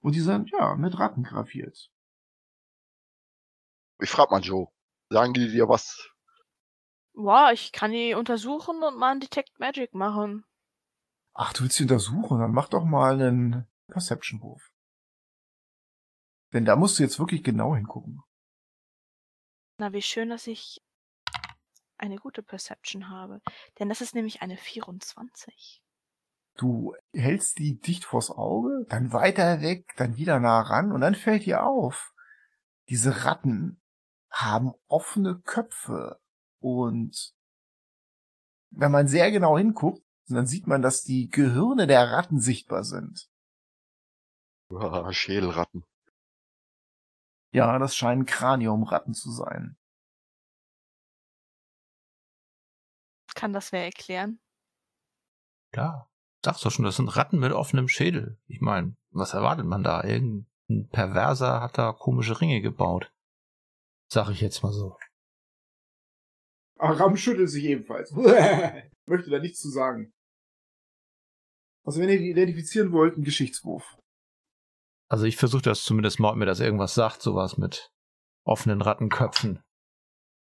und die sind, ja, mit Ratten graviert. Ich frag mal Joe. Sagen die dir was? Wow, ich kann die untersuchen und mal einen Detect Magic machen. Ach, du willst sie untersuchen? Dann mach doch mal einen Perception-Wurf. Denn da musst du jetzt wirklich genau hingucken. Na, wie schön, dass ich eine gute Perception habe. Denn das ist nämlich eine 24. Du hältst die dicht vors Auge, dann weiter weg, dann wieder nah ran und dann fällt dir auf, diese Ratten haben offene Köpfe und wenn man sehr genau hinguckt, dann sieht man, dass die Gehirne der Ratten sichtbar sind. Uah, Schädelratten. Ja, das scheinen Kraniumratten zu sein. Kann das wer erklären? Ja, sagst du schon, das sind Ratten mit offenem Schädel. Ich meine, was erwartet man da? Irgendein Perverser hat da komische Ringe gebaut. Sag ich jetzt mal so. Aram schüttelt sich ebenfalls. Möchte da nichts zu sagen. Also wenn ihr die identifizieren wollt, ein Geschichtswurf. Also ich versuche das zumindest mal, ob mir das irgendwas sagt, sowas mit offenen Rattenköpfen.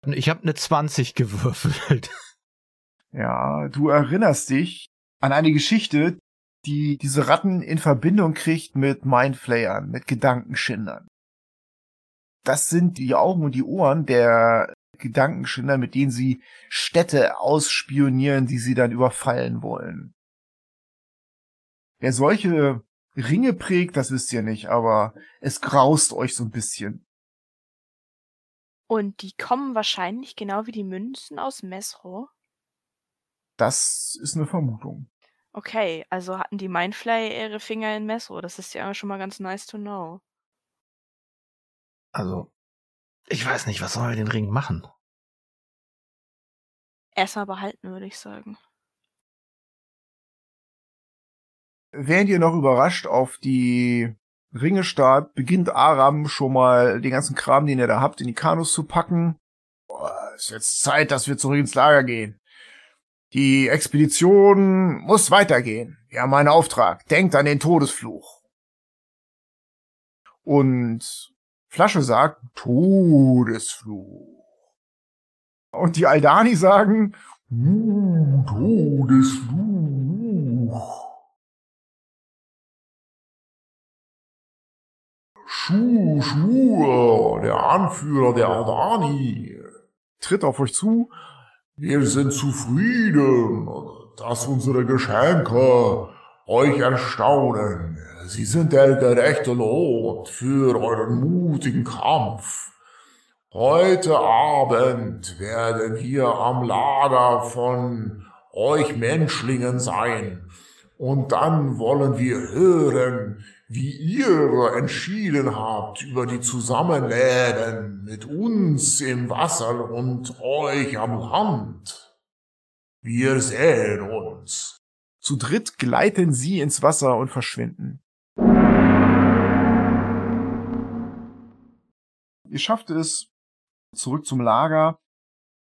Ich habe eine 20 gewürfelt. Ja, du erinnerst dich an eine Geschichte, die diese Ratten in Verbindung kriegt mit Mindflayern, mit Gedankenschindern. Das sind die Augen und die Ohren der Gedankenschinder, mit denen sie Städte ausspionieren, die sie dann überfallen wollen. Wer solche Ringe prägt, das wisst ihr nicht, aber es graust euch so ein bisschen. Und die kommen wahrscheinlich genau wie die Münzen aus Mesro. Das ist eine Vermutung. Okay, also hatten die Mindflay ihre Finger in Mesro. Das ist ja schon mal ganz nice to know. Also, ich weiß nicht, was sollen wir den Ring machen? Erstmal behalten, würde ich sagen. Während ihr noch überrascht auf die Ringe starrt, beginnt Aram schon mal den ganzen Kram, den ihr da habt, in die Kanus zu packen. Boah, ist jetzt Zeit, dass wir zurück ins Lager gehen. Die Expedition muss weitergehen. Wir haben einen Auftrag. Denkt an den Todesfluch. Und Flasche sagt Todesfluch. Und die Aldani sagen uh, Todesfluch. Schu, Schur, der Anführer der Aldani. tritt auf euch zu. Wir sind zufrieden, dass unsere Geschenke euch erstaunen. Sie sind der gerechte Lohn für euren mutigen Kampf. Heute Abend werden wir am Lager von euch Menschlingen sein. Und dann wollen wir hören, wie ihr entschieden habt über die Zusammenleben mit uns im Wasser und euch am Land. Wir sehen uns. Zu dritt gleiten sie ins Wasser und verschwinden. Ihr schafft es zurück zum Lager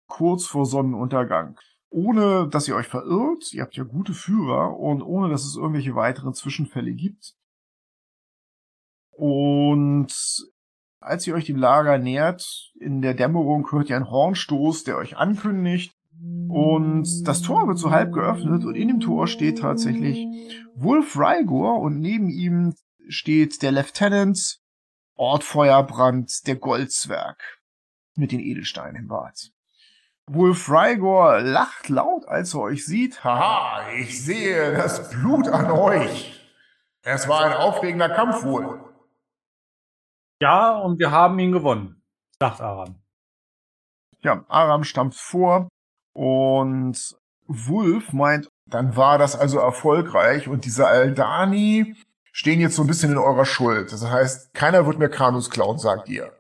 kurz vor Sonnenuntergang. Ohne dass ihr euch verirrt, ihr habt ja gute Führer und ohne dass es irgendwelche weiteren Zwischenfälle gibt. Und als ihr euch dem Lager nähert, in der Dämmerung hört ihr einen Hornstoß, der euch ankündigt. Und das Tor wird so halb geöffnet und in dem Tor steht tatsächlich Wolf Rygor und neben ihm steht der Lieutenant Ort Feuerbrand, der Goldzwerg mit den Edelsteinen im Bart. Wolf Rygor lacht laut, als er euch sieht. Haha, ich sehe das Blut an euch. Es war ein aufregender Kampf wohl. Ja, und wir haben ihn gewonnen, sagt Aram. Ja, Aram stammt vor und Wolf meint, dann war das also erfolgreich und diese Aldani stehen jetzt so ein bisschen in eurer Schuld. Das heißt, keiner wird mehr Kanus klauen, sagt ihr.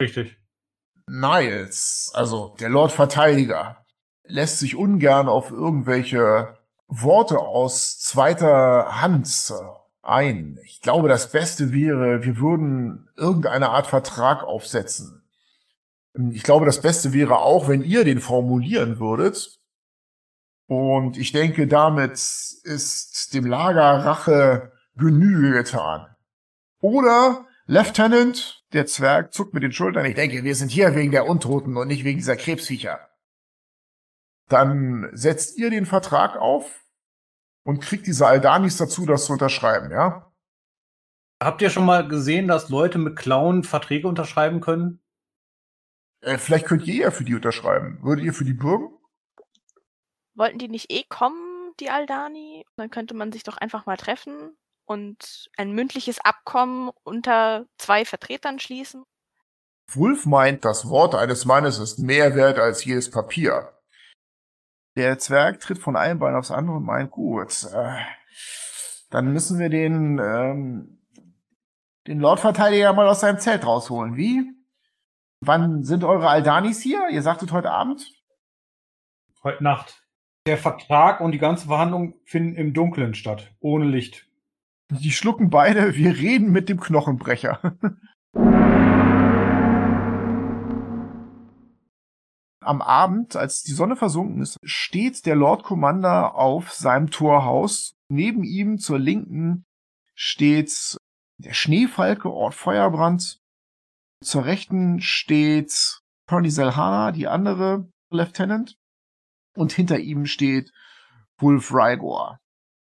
Richtig. Niles, also der Lord Verteidiger, lässt sich ungern auf irgendwelche Worte aus zweiter Hand ein. Ich glaube, das Beste wäre, wir würden irgendeine Art Vertrag aufsetzen. Ich glaube, das Beste wäre auch, wenn ihr den formulieren würdet. Und ich denke, damit ist dem Lager Rache Genüge getan. Oder Lieutenant, der Zwerg, zuckt mit den Schultern. Ich denke, wir sind hier wegen der Untoten und nicht wegen dieser Krebsviecher. Dann setzt ihr den Vertrag auf und kriegt diese Aldanis dazu, das zu unterschreiben, ja? Habt ihr schon mal gesehen, dass Leute mit Klauen Verträge unterschreiben können? Äh, vielleicht könnt ihr ja für die unterschreiben. Würdet ihr für die bürgen? Wollten die nicht eh kommen, die Aldani? Dann könnte man sich doch einfach mal treffen und ein mündliches Abkommen unter zwei Vertretern schließen? Wolf meint, das Wort eines Mannes ist mehr wert als jedes Papier. Der Zwerg tritt von einem Bein aufs andere und meint, gut, äh, dann müssen wir den, ähm, den Lordverteidiger mal aus seinem Zelt rausholen. Wie? Wann sind eure Aldanis hier? Ihr sagtet heute Abend? Heute Nacht. Der Vertrag und die ganze Verhandlung finden im Dunkeln statt, ohne Licht. Die schlucken beide, wir reden mit dem Knochenbrecher. Am Abend, als die Sonne versunken ist, steht der Lord Commander auf seinem Torhaus. Neben ihm zur Linken steht der Schneefalke Ort Feuerbrand. Zur Rechten steht Tony Selhana, die andere Lieutenant. Und hinter ihm steht Wolf Rygor.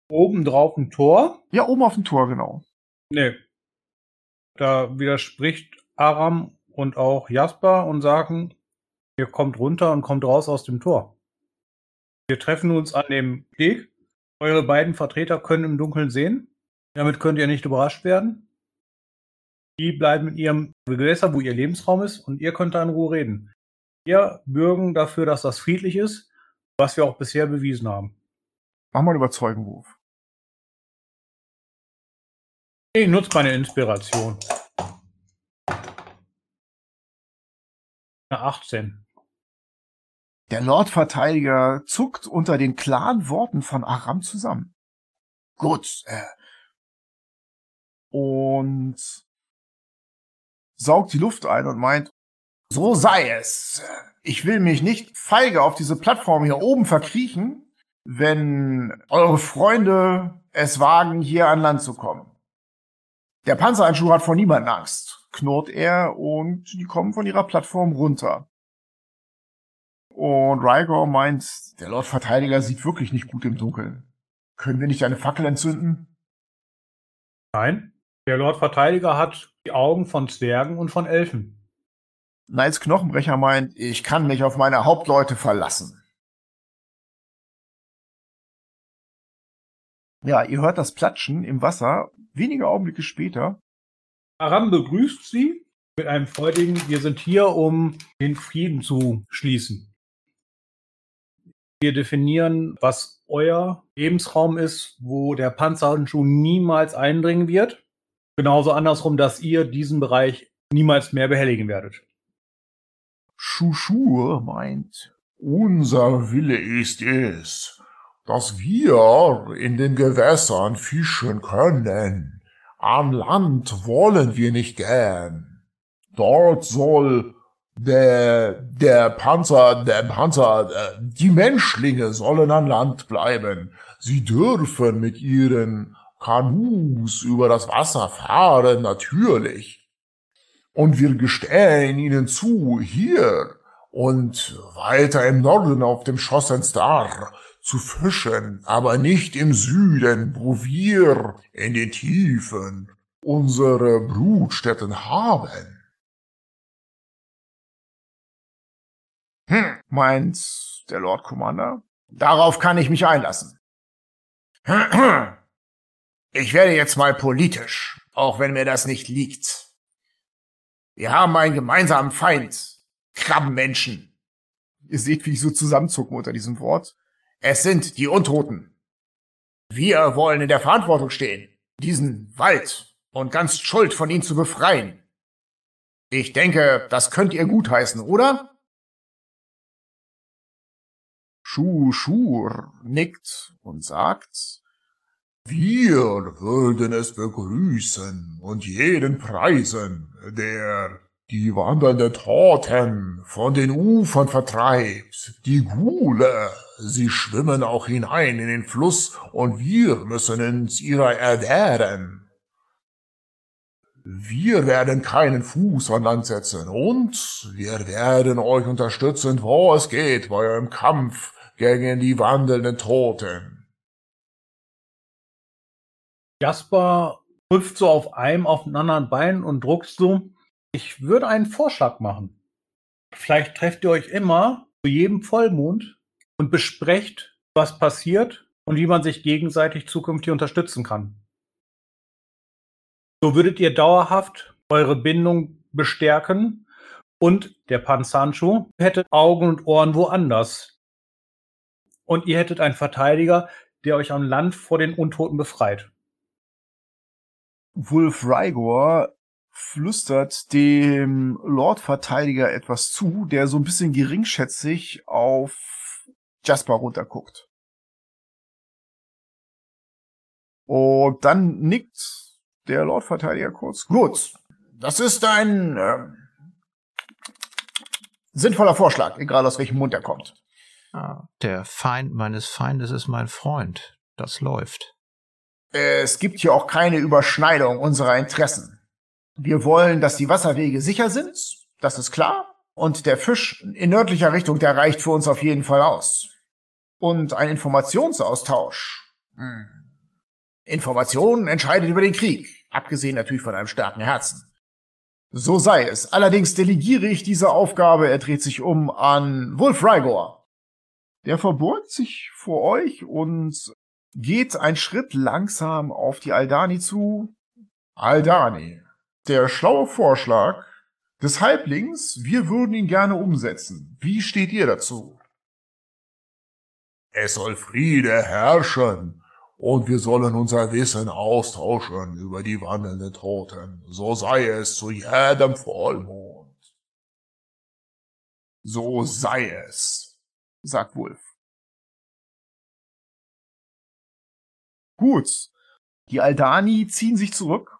Oben drauf ein Tor? Ja, oben auf dem Tor, genau. Nee. Da widerspricht Aram und auch Jasper und sagen, ihr kommt runter und kommt raus aus dem Tor. Wir treffen uns an dem Steg. Eure beiden Vertreter können im Dunkeln sehen. Damit könnt ihr nicht überrascht werden. Die bleiben in ihrem Gewässer, wo ihr Lebensraum ist, und ihr könnt da in Ruhe reden. Wir bürgen dafür, dass das friedlich ist, was wir auch bisher bewiesen haben. Mach mal einen Überzeugenwurf. Ich nutze meine Inspiration. Eine 18. Der Lordverteidiger zuckt unter den klaren Worten von Aram zusammen. Gut. Äh, und saugt die Luft ein und meint, so sei es. Ich will mich nicht feige auf diese Plattform hier oben verkriechen, wenn eure Freunde es wagen, hier an Land zu kommen. Der Panzerhandschuh hat vor niemandem Angst, knurrt er und die kommen von ihrer Plattform runter. Und Rygor meint, der Lord Verteidiger sieht wirklich nicht gut im Dunkeln. Können wir nicht eine Fackel entzünden? Nein. Der Lord Verteidiger hat die Augen von Zwergen und von Elfen. Niles Knochenbrecher meint, ich kann mich auf meine Hauptleute verlassen. Ja, ihr hört das Platschen im Wasser wenige Augenblicke später. Aram begrüßt sie mit einem freudigen, wir sind hier, um den Frieden zu schließen. Wir definieren, was euer Lebensraum ist, wo der Panzerhandschuh niemals eindringen wird. Genauso andersrum, dass ihr diesen Bereich niemals mehr behelligen werdet. Schuschur meint, unser Wille ist es, dass wir in den Gewässern fischen können. An Land wollen wir nicht gern. Dort soll der, der Panzer, der Panzer, äh, die Menschlinge sollen an Land bleiben. Sie dürfen mit ihren Kanus über das Wasser fahren, natürlich. Und wir gestehen ihnen zu, hier und weiter im Norden auf dem Schossenstar zu fischen, aber nicht im Süden, wo wir in den Tiefen unsere Brutstätten haben. Hm, meint der Lord Commander. Darauf kann ich mich einlassen. Ich werde jetzt mal politisch, auch wenn mir das nicht liegt. Wir haben einen gemeinsamen Feind. Krabbenmenschen. Ihr seht, wie ich so zusammenzucken unter diesem Wort. Es sind die Untoten. Wir wollen in der Verantwortung stehen, diesen Wald und ganz Schuld von ihnen zu befreien. Ich denke, das könnt ihr gutheißen, oder? Schuh Schur nickt und sagt, wir würden es begrüßen und jeden preisen, der die wandernde Toten von den Ufern vertreibt. Die Gule, sie schwimmen auch hinein in den Fluss und wir müssen uns ihrer erwehren. Wir werden keinen Fuß an Land setzen und wir werden euch unterstützen, wo es geht bei eurem Kampf gegen die wandelnden Toten. Jasper hüpft so auf einem, auf dem anderen Bein und druckt so. Ich würde einen Vorschlag machen. Vielleicht trefft ihr euch immer zu jedem Vollmond und besprecht, was passiert und wie man sich gegenseitig zukünftig unterstützen kann. So würdet ihr dauerhaft eure Bindung bestärken und der Panzancho hätte Augen und Ohren woanders und ihr hättet einen Verteidiger, der euch am Land vor den Untoten befreit. Wolf Rygor flüstert dem Lord-Verteidiger etwas zu, der so ein bisschen geringschätzig auf Jasper runterguckt. Und dann nickt der Lord-Verteidiger kurz. Gut, das ist ein äh, sinnvoller Vorschlag, egal aus welchem Mund er kommt. Ah, der Feind meines Feindes ist mein Freund. Das läuft. Es gibt hier auch keine Überschneidung unserer Interessen. Wir wollen, dass die Wasserwege sicher sind, das ist klar. Und der Fisch in nördlicher Richtung, der reicht für uns auf jeden Fall aus. Und ein Informationsaustausch. Hm. Information entscheidet über den Krieg, abgesehen natürlich von einem starken Herzen. So sei es. Allerdings delegiere ich diese Aufgabe, er dreht sich um, an Wolf Rygor. Der verbeugt sich vor euch und geht einen Schritt langsam auf die Aldani zu. Aldani, der schlaue Vorschlag des Halblings, wir würden ihn gerne umsetzen. Wie steht ihr dazu? Es soll Friede herrschen und wir sollen unser Wissen austauschen über die wandelnden Toten. So sei es zu jedem Vollmond. So sei es sagt Wolf. Gut. Die Aldani ziehen sich zurück.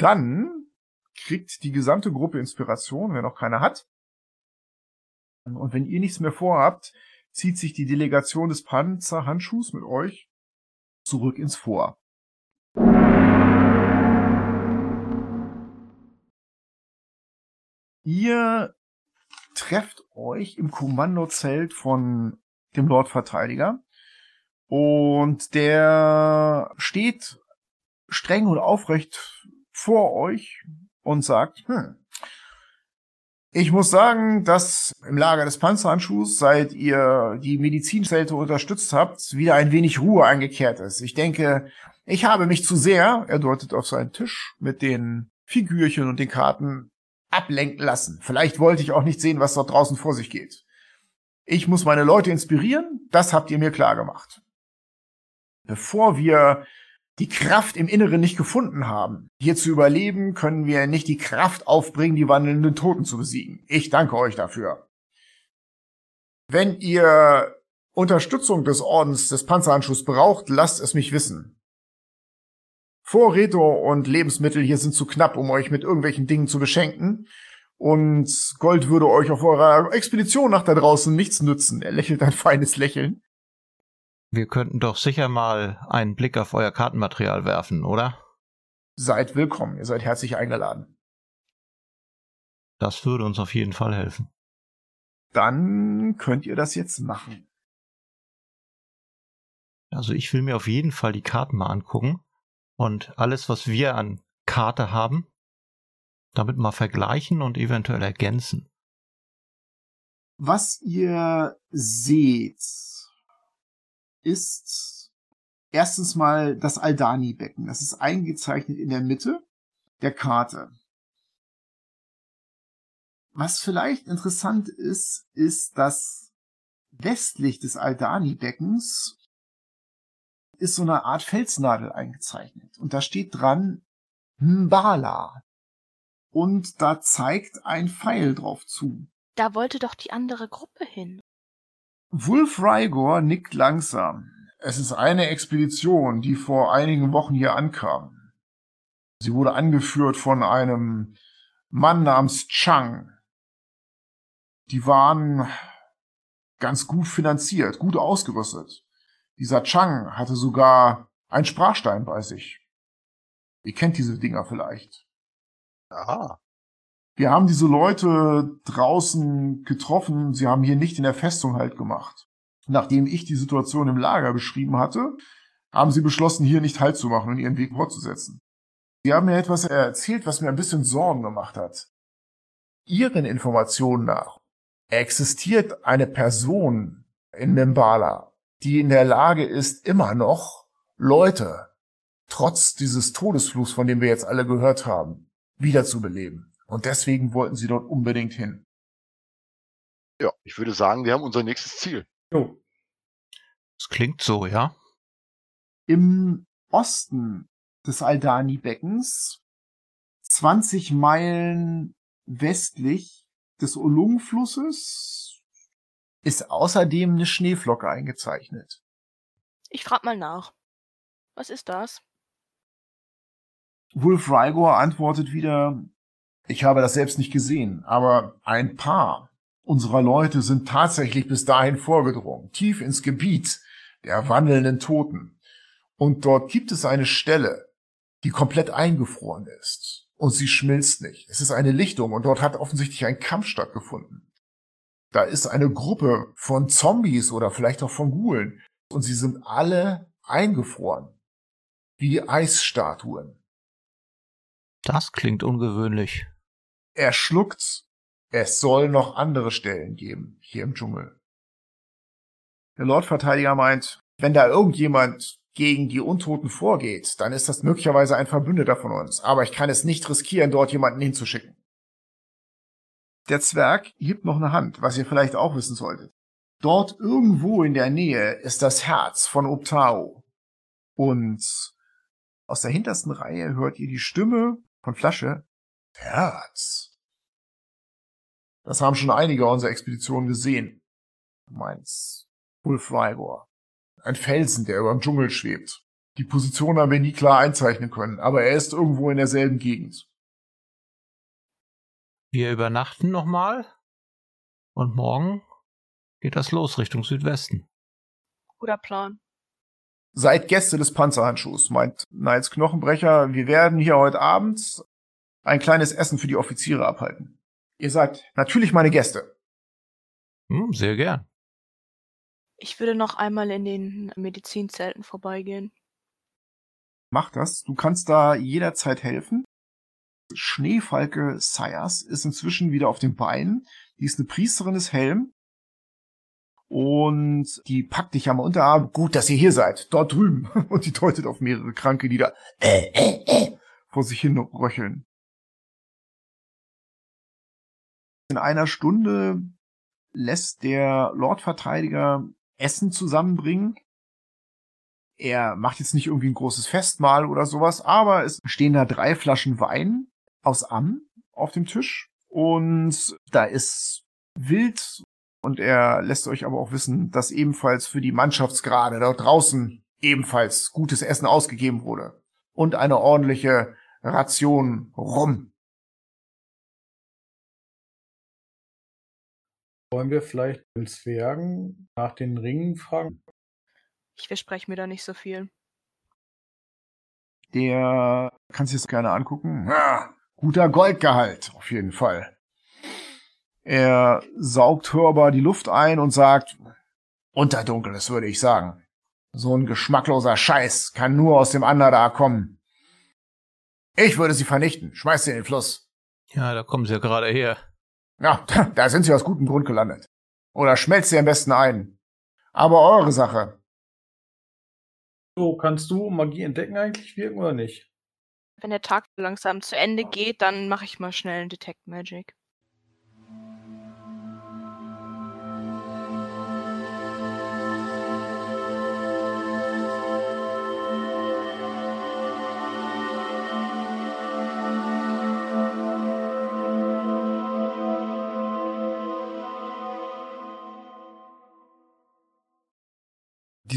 Dann kriegt die gesamte Gruppe Inspiration, wenn noch keiner hat. Und wenn ihr nichts mehr vorhabt, zieht sich die Delegation des Panzerhandschuhs mit euch zurück ins Vor. Ihr trefft euch im Kommandozelt von dem Lord Verteidiger. Und der steht streng und aufrecht vor euch und sagt, hm, Ich muss sagen, dass im Lager des Panzerhandschuhs, seit ihr die Medizinzelte unterstützt habt, wieder ein wenig Ruhe eingekehrt ist. Ich denke, ich habe mich zu sehr, er deutet auf seinen Tisch mit den Figürchen und den Karten, ablenken lassen. Vielleicht wollte ich auch nicht sehen, was dort draußen vor sich geht. Ich muss meine Leute inspirieren, das habt ihr mir klar gemacht. Bevor wir die Kraft im Inneren nicht gefunden haben, hier zu überleben, können wir nicht die Kraft aufbringen, die wandelnden Toten zu besiegen. Ich danke euch dafür. Wenn ihr Unterstützung des Ordens des Panzerhandschuhs braucht, lasst es mich wissen. Vorräte und Lebensmittel hier sind zu knapp, um euch mit irgendwelchen Dingen zu beschenken. Und Gold würde euch auf eurer Expedition nach da draußen nichts nützen. Er lächelt ein feines Lächeln. Wir könnten doch sicher mal einen Blick auf euer Kartenmaterial werfen, oder? Seid willkommen, ihr seid herzlich eingeladen. Das würde uns auf jeden Fall helfen. Dann könnt ihr das jetzt machen. Also ich will mir auf jeden Fall die Karten mal angucken und alles, was wir an Karte haben, damit mal vergleichen und eventuell ergänzen. Was ihr seht, ist erstens mal das Aldani-Becken. Das ist eingezeichnet in der Mitte der Karte. Was vielleicht interessant ist, ist, dass westlich des Aldani-Beckens ist so eine Art Felsnadel eingezeichnet. Und da steht dran Mbala. Und da zeigt ein Pfeil drauf zu. Da wollte doch die andere Gruppe hin. Wulf Rygor nickt langsam. Es ist eine Expedition, die vor einigen Wochen hier ankam. Sie wurde angeführt von einem Mann namens Chang. Die waren ganz gut finanziert, gut ausgerüstet. Dieser Chang hatte sogar einen Sprachstein bei sich. Ihr kennt diese Dinger vielleicht. Aha. Wir haben diese Leute draußen getroffen. Sie haben hier nicht in der Festung halt gemacht. Nachdem ich die Situation im Lager beschrieben hatte, haben sie beschlossen, hier nicht Halt zu machen und ihren Weg fortzusetzen. Sie haben mir etwas erzählt, was mir ein bisschen Sorgen gemacht hat. Ihren Informationen nach existiert eine Person in Membala, die in der Lage ist, immer noch Leute, trotz dieses Todesfluchs, von dem wir jetzt alle gehört haben, wiederzubeleben. Und deswegen wollten sie dort unbedingt hin. Ja, ich würde sagen, wir haben unser nächstes Ziel. Jo. Das klingt so, ja? Im Osten des Aldani-Beckens, 20 Meilen westlich des Olung-Flusses, ist außerdem eine Schneeflocke eingezeichnet. Ich frag mal nach. Was ist das? Wolf Rygor antwortet wieder, ich habe das selbst nicht gesehen, aber ein paar unserer Leute sind tatsächlich bis dahin vorgedrungen, tief ins Gebiet der wandelnden Toten. Und dort gibt es eine Stelle, die komplett eingefroren ist. Und sie schmilzt nicht. Es ist eine Lichtung und dort hat offensichtlich ein Kampf stattgefunden. Da ist eine Gruppe von Zombies oder vielleicht auch von Gulen. Und sie sind alle eingefroren. Wie Eisstatuen. Das klingt ungewöhnlich. Er schluckt. Es soll noch andere Stellen geben, hier im Dschungel. Der Lordverteidiger meint, wenn da irgendjemand gegen die Untoten vorgeht, dann ist das möglicherweise ein Verbündeter von uns. Aber ich kann es nicht riskieren, dort jemanden hinzuschicken. Der Zwerg hebt noch eine Hand, was ihr vielleicht auch wissen solltet. Dort irgendwo in der Nähe ist das Herz von Optao. Und aus der hintersten Reihe hört ihr die Stimme von Flasche. Herz. Das haben schon einige unserer Expeditionen gesehen. Du meinst Wolf Rygor. Ein Felsen, der über dem Dschungel schwebt. Die Position haben wir nie klar einzeichnen können, aber er ist irgendwo in derselben Gegend. Wir übernachten nochmal und morgen geht das los Richtung Südwesten. Guter Plan. Seid Gäste des Panzerhandschuhs, meint Niles Knochenbrecher. Wir werden hier heute Abend ein kleines Essen für die Offiziere abhalten. Ihr seid natürlich meine Gäste. Hm, sehr gern. Ich würde noch einmal in den Medizinzelten vorbeigehen. Mach das. Du kannst da jederzeit helfen. Schneefalke Sayas ist inzwischen wieder auf den Beinen. Die ist eine Priesterin des Helm. Und die packt dich am Unterarm. Gut, dass ihr hier seid. Dort drüben. Und die deutet auf mehrere Kranke, die da äh, äh, äh, vor sich hin röcheln. In einer Stunde lässt der Lordverteidiger Essen zusammenbringen. Er macht jetzt nicht irgendwie ein großes Festmahl oder sowas, aber es stehen da drei Flaschen Wein aus Amm auf dem Tisch und da ist Wild und er lässt euch aber auch wissen, dass ebenfalls für die Mannschaftsgrade dort draußen ebenfalls gutes Essen ausgegeben wurde und eine ordentliche Ration Rum. Wollen wir vielleicht den Zwergen nach den Ringen fragen? Ich verspreche mir da nicht so viel. Der kann sich das gerne angucken. Ja, guter Goldgehalt, auf jeden Fall. Er saugt hörbar die Luft ein und sagt, Unterdunkles würde ich sagen. So ein geschmackloser Scheiß kann nur aus dem Andada kommen. Ich würde sie vernichten. Schmeiß sie in den Fluss. Ja, da kommen sie ja gerade her. Ja, da sind sie aus gutem Grund gelandet. Oder schmelzt sie am besten ein. Aber eure Sache. So, kannst du Magie entdecken eigentlich wirken oder nicht? Wenn der Tag langsam zu Ende geht, dann mache ich mal schnell einen Detect Magic.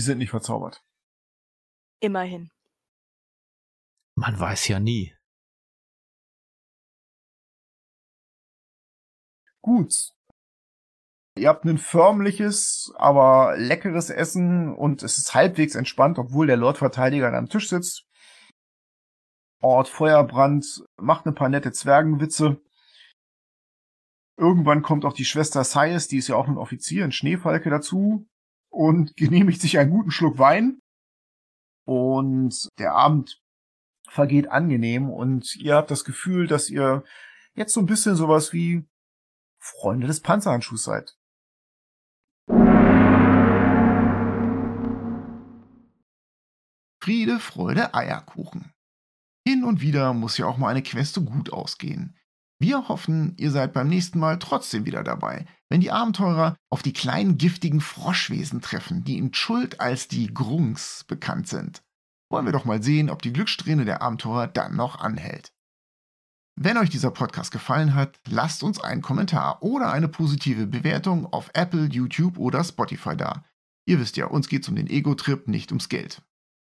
Sind nicht verzaubert. Immerhin. Man weiß ja nie. Gut. Ihr habt ein förmliches, aber leckeres Essen und es ist halbwegs entspannt, obwohl der Lordverteidiger am Tisch sitzt. Ort Feuerbrand macht ein paar nette Zwergenwitze. Irgendwann kommt auch die Schwester Sayes, die ist ja auch ein Offizier, ein Schneefalke dazu und genehmigt sich einen guten Schluck Wein. Und der Abend vergeht angenehm und ihr habt das Gefühl, dass ihr jetzt so ein bisschen sowas wie Freunde des Panzerhandschuhs seid. Friede, Freude, Eierkuchen. Hin und wieder muss ja auch mal eine Queste gut ausgehen. Wir hoffen, ihr seid beim nächsten Mal trotzdem wieder dabei, wenn die Abenteurer auf die kleinen giftigen Froschwesen treffen, die in Schuld als die Grungs bekannt sind. Wollen wir doch mal sehen, ob die Glückssträhne der Abenteurer dann noch anhält. Wenn euch dieser Podcast gefallen hat, lasst uns einen Kommentar oder eine positive Bewertung auf Apple, YouTube oder Spotify da. Ihr wisst ja, uns geht's um den Ego-Trip, nicht ums Geld.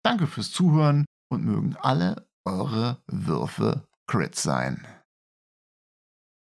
Danke fürs Zuhören und mögen alle eure Würfe Crits sein.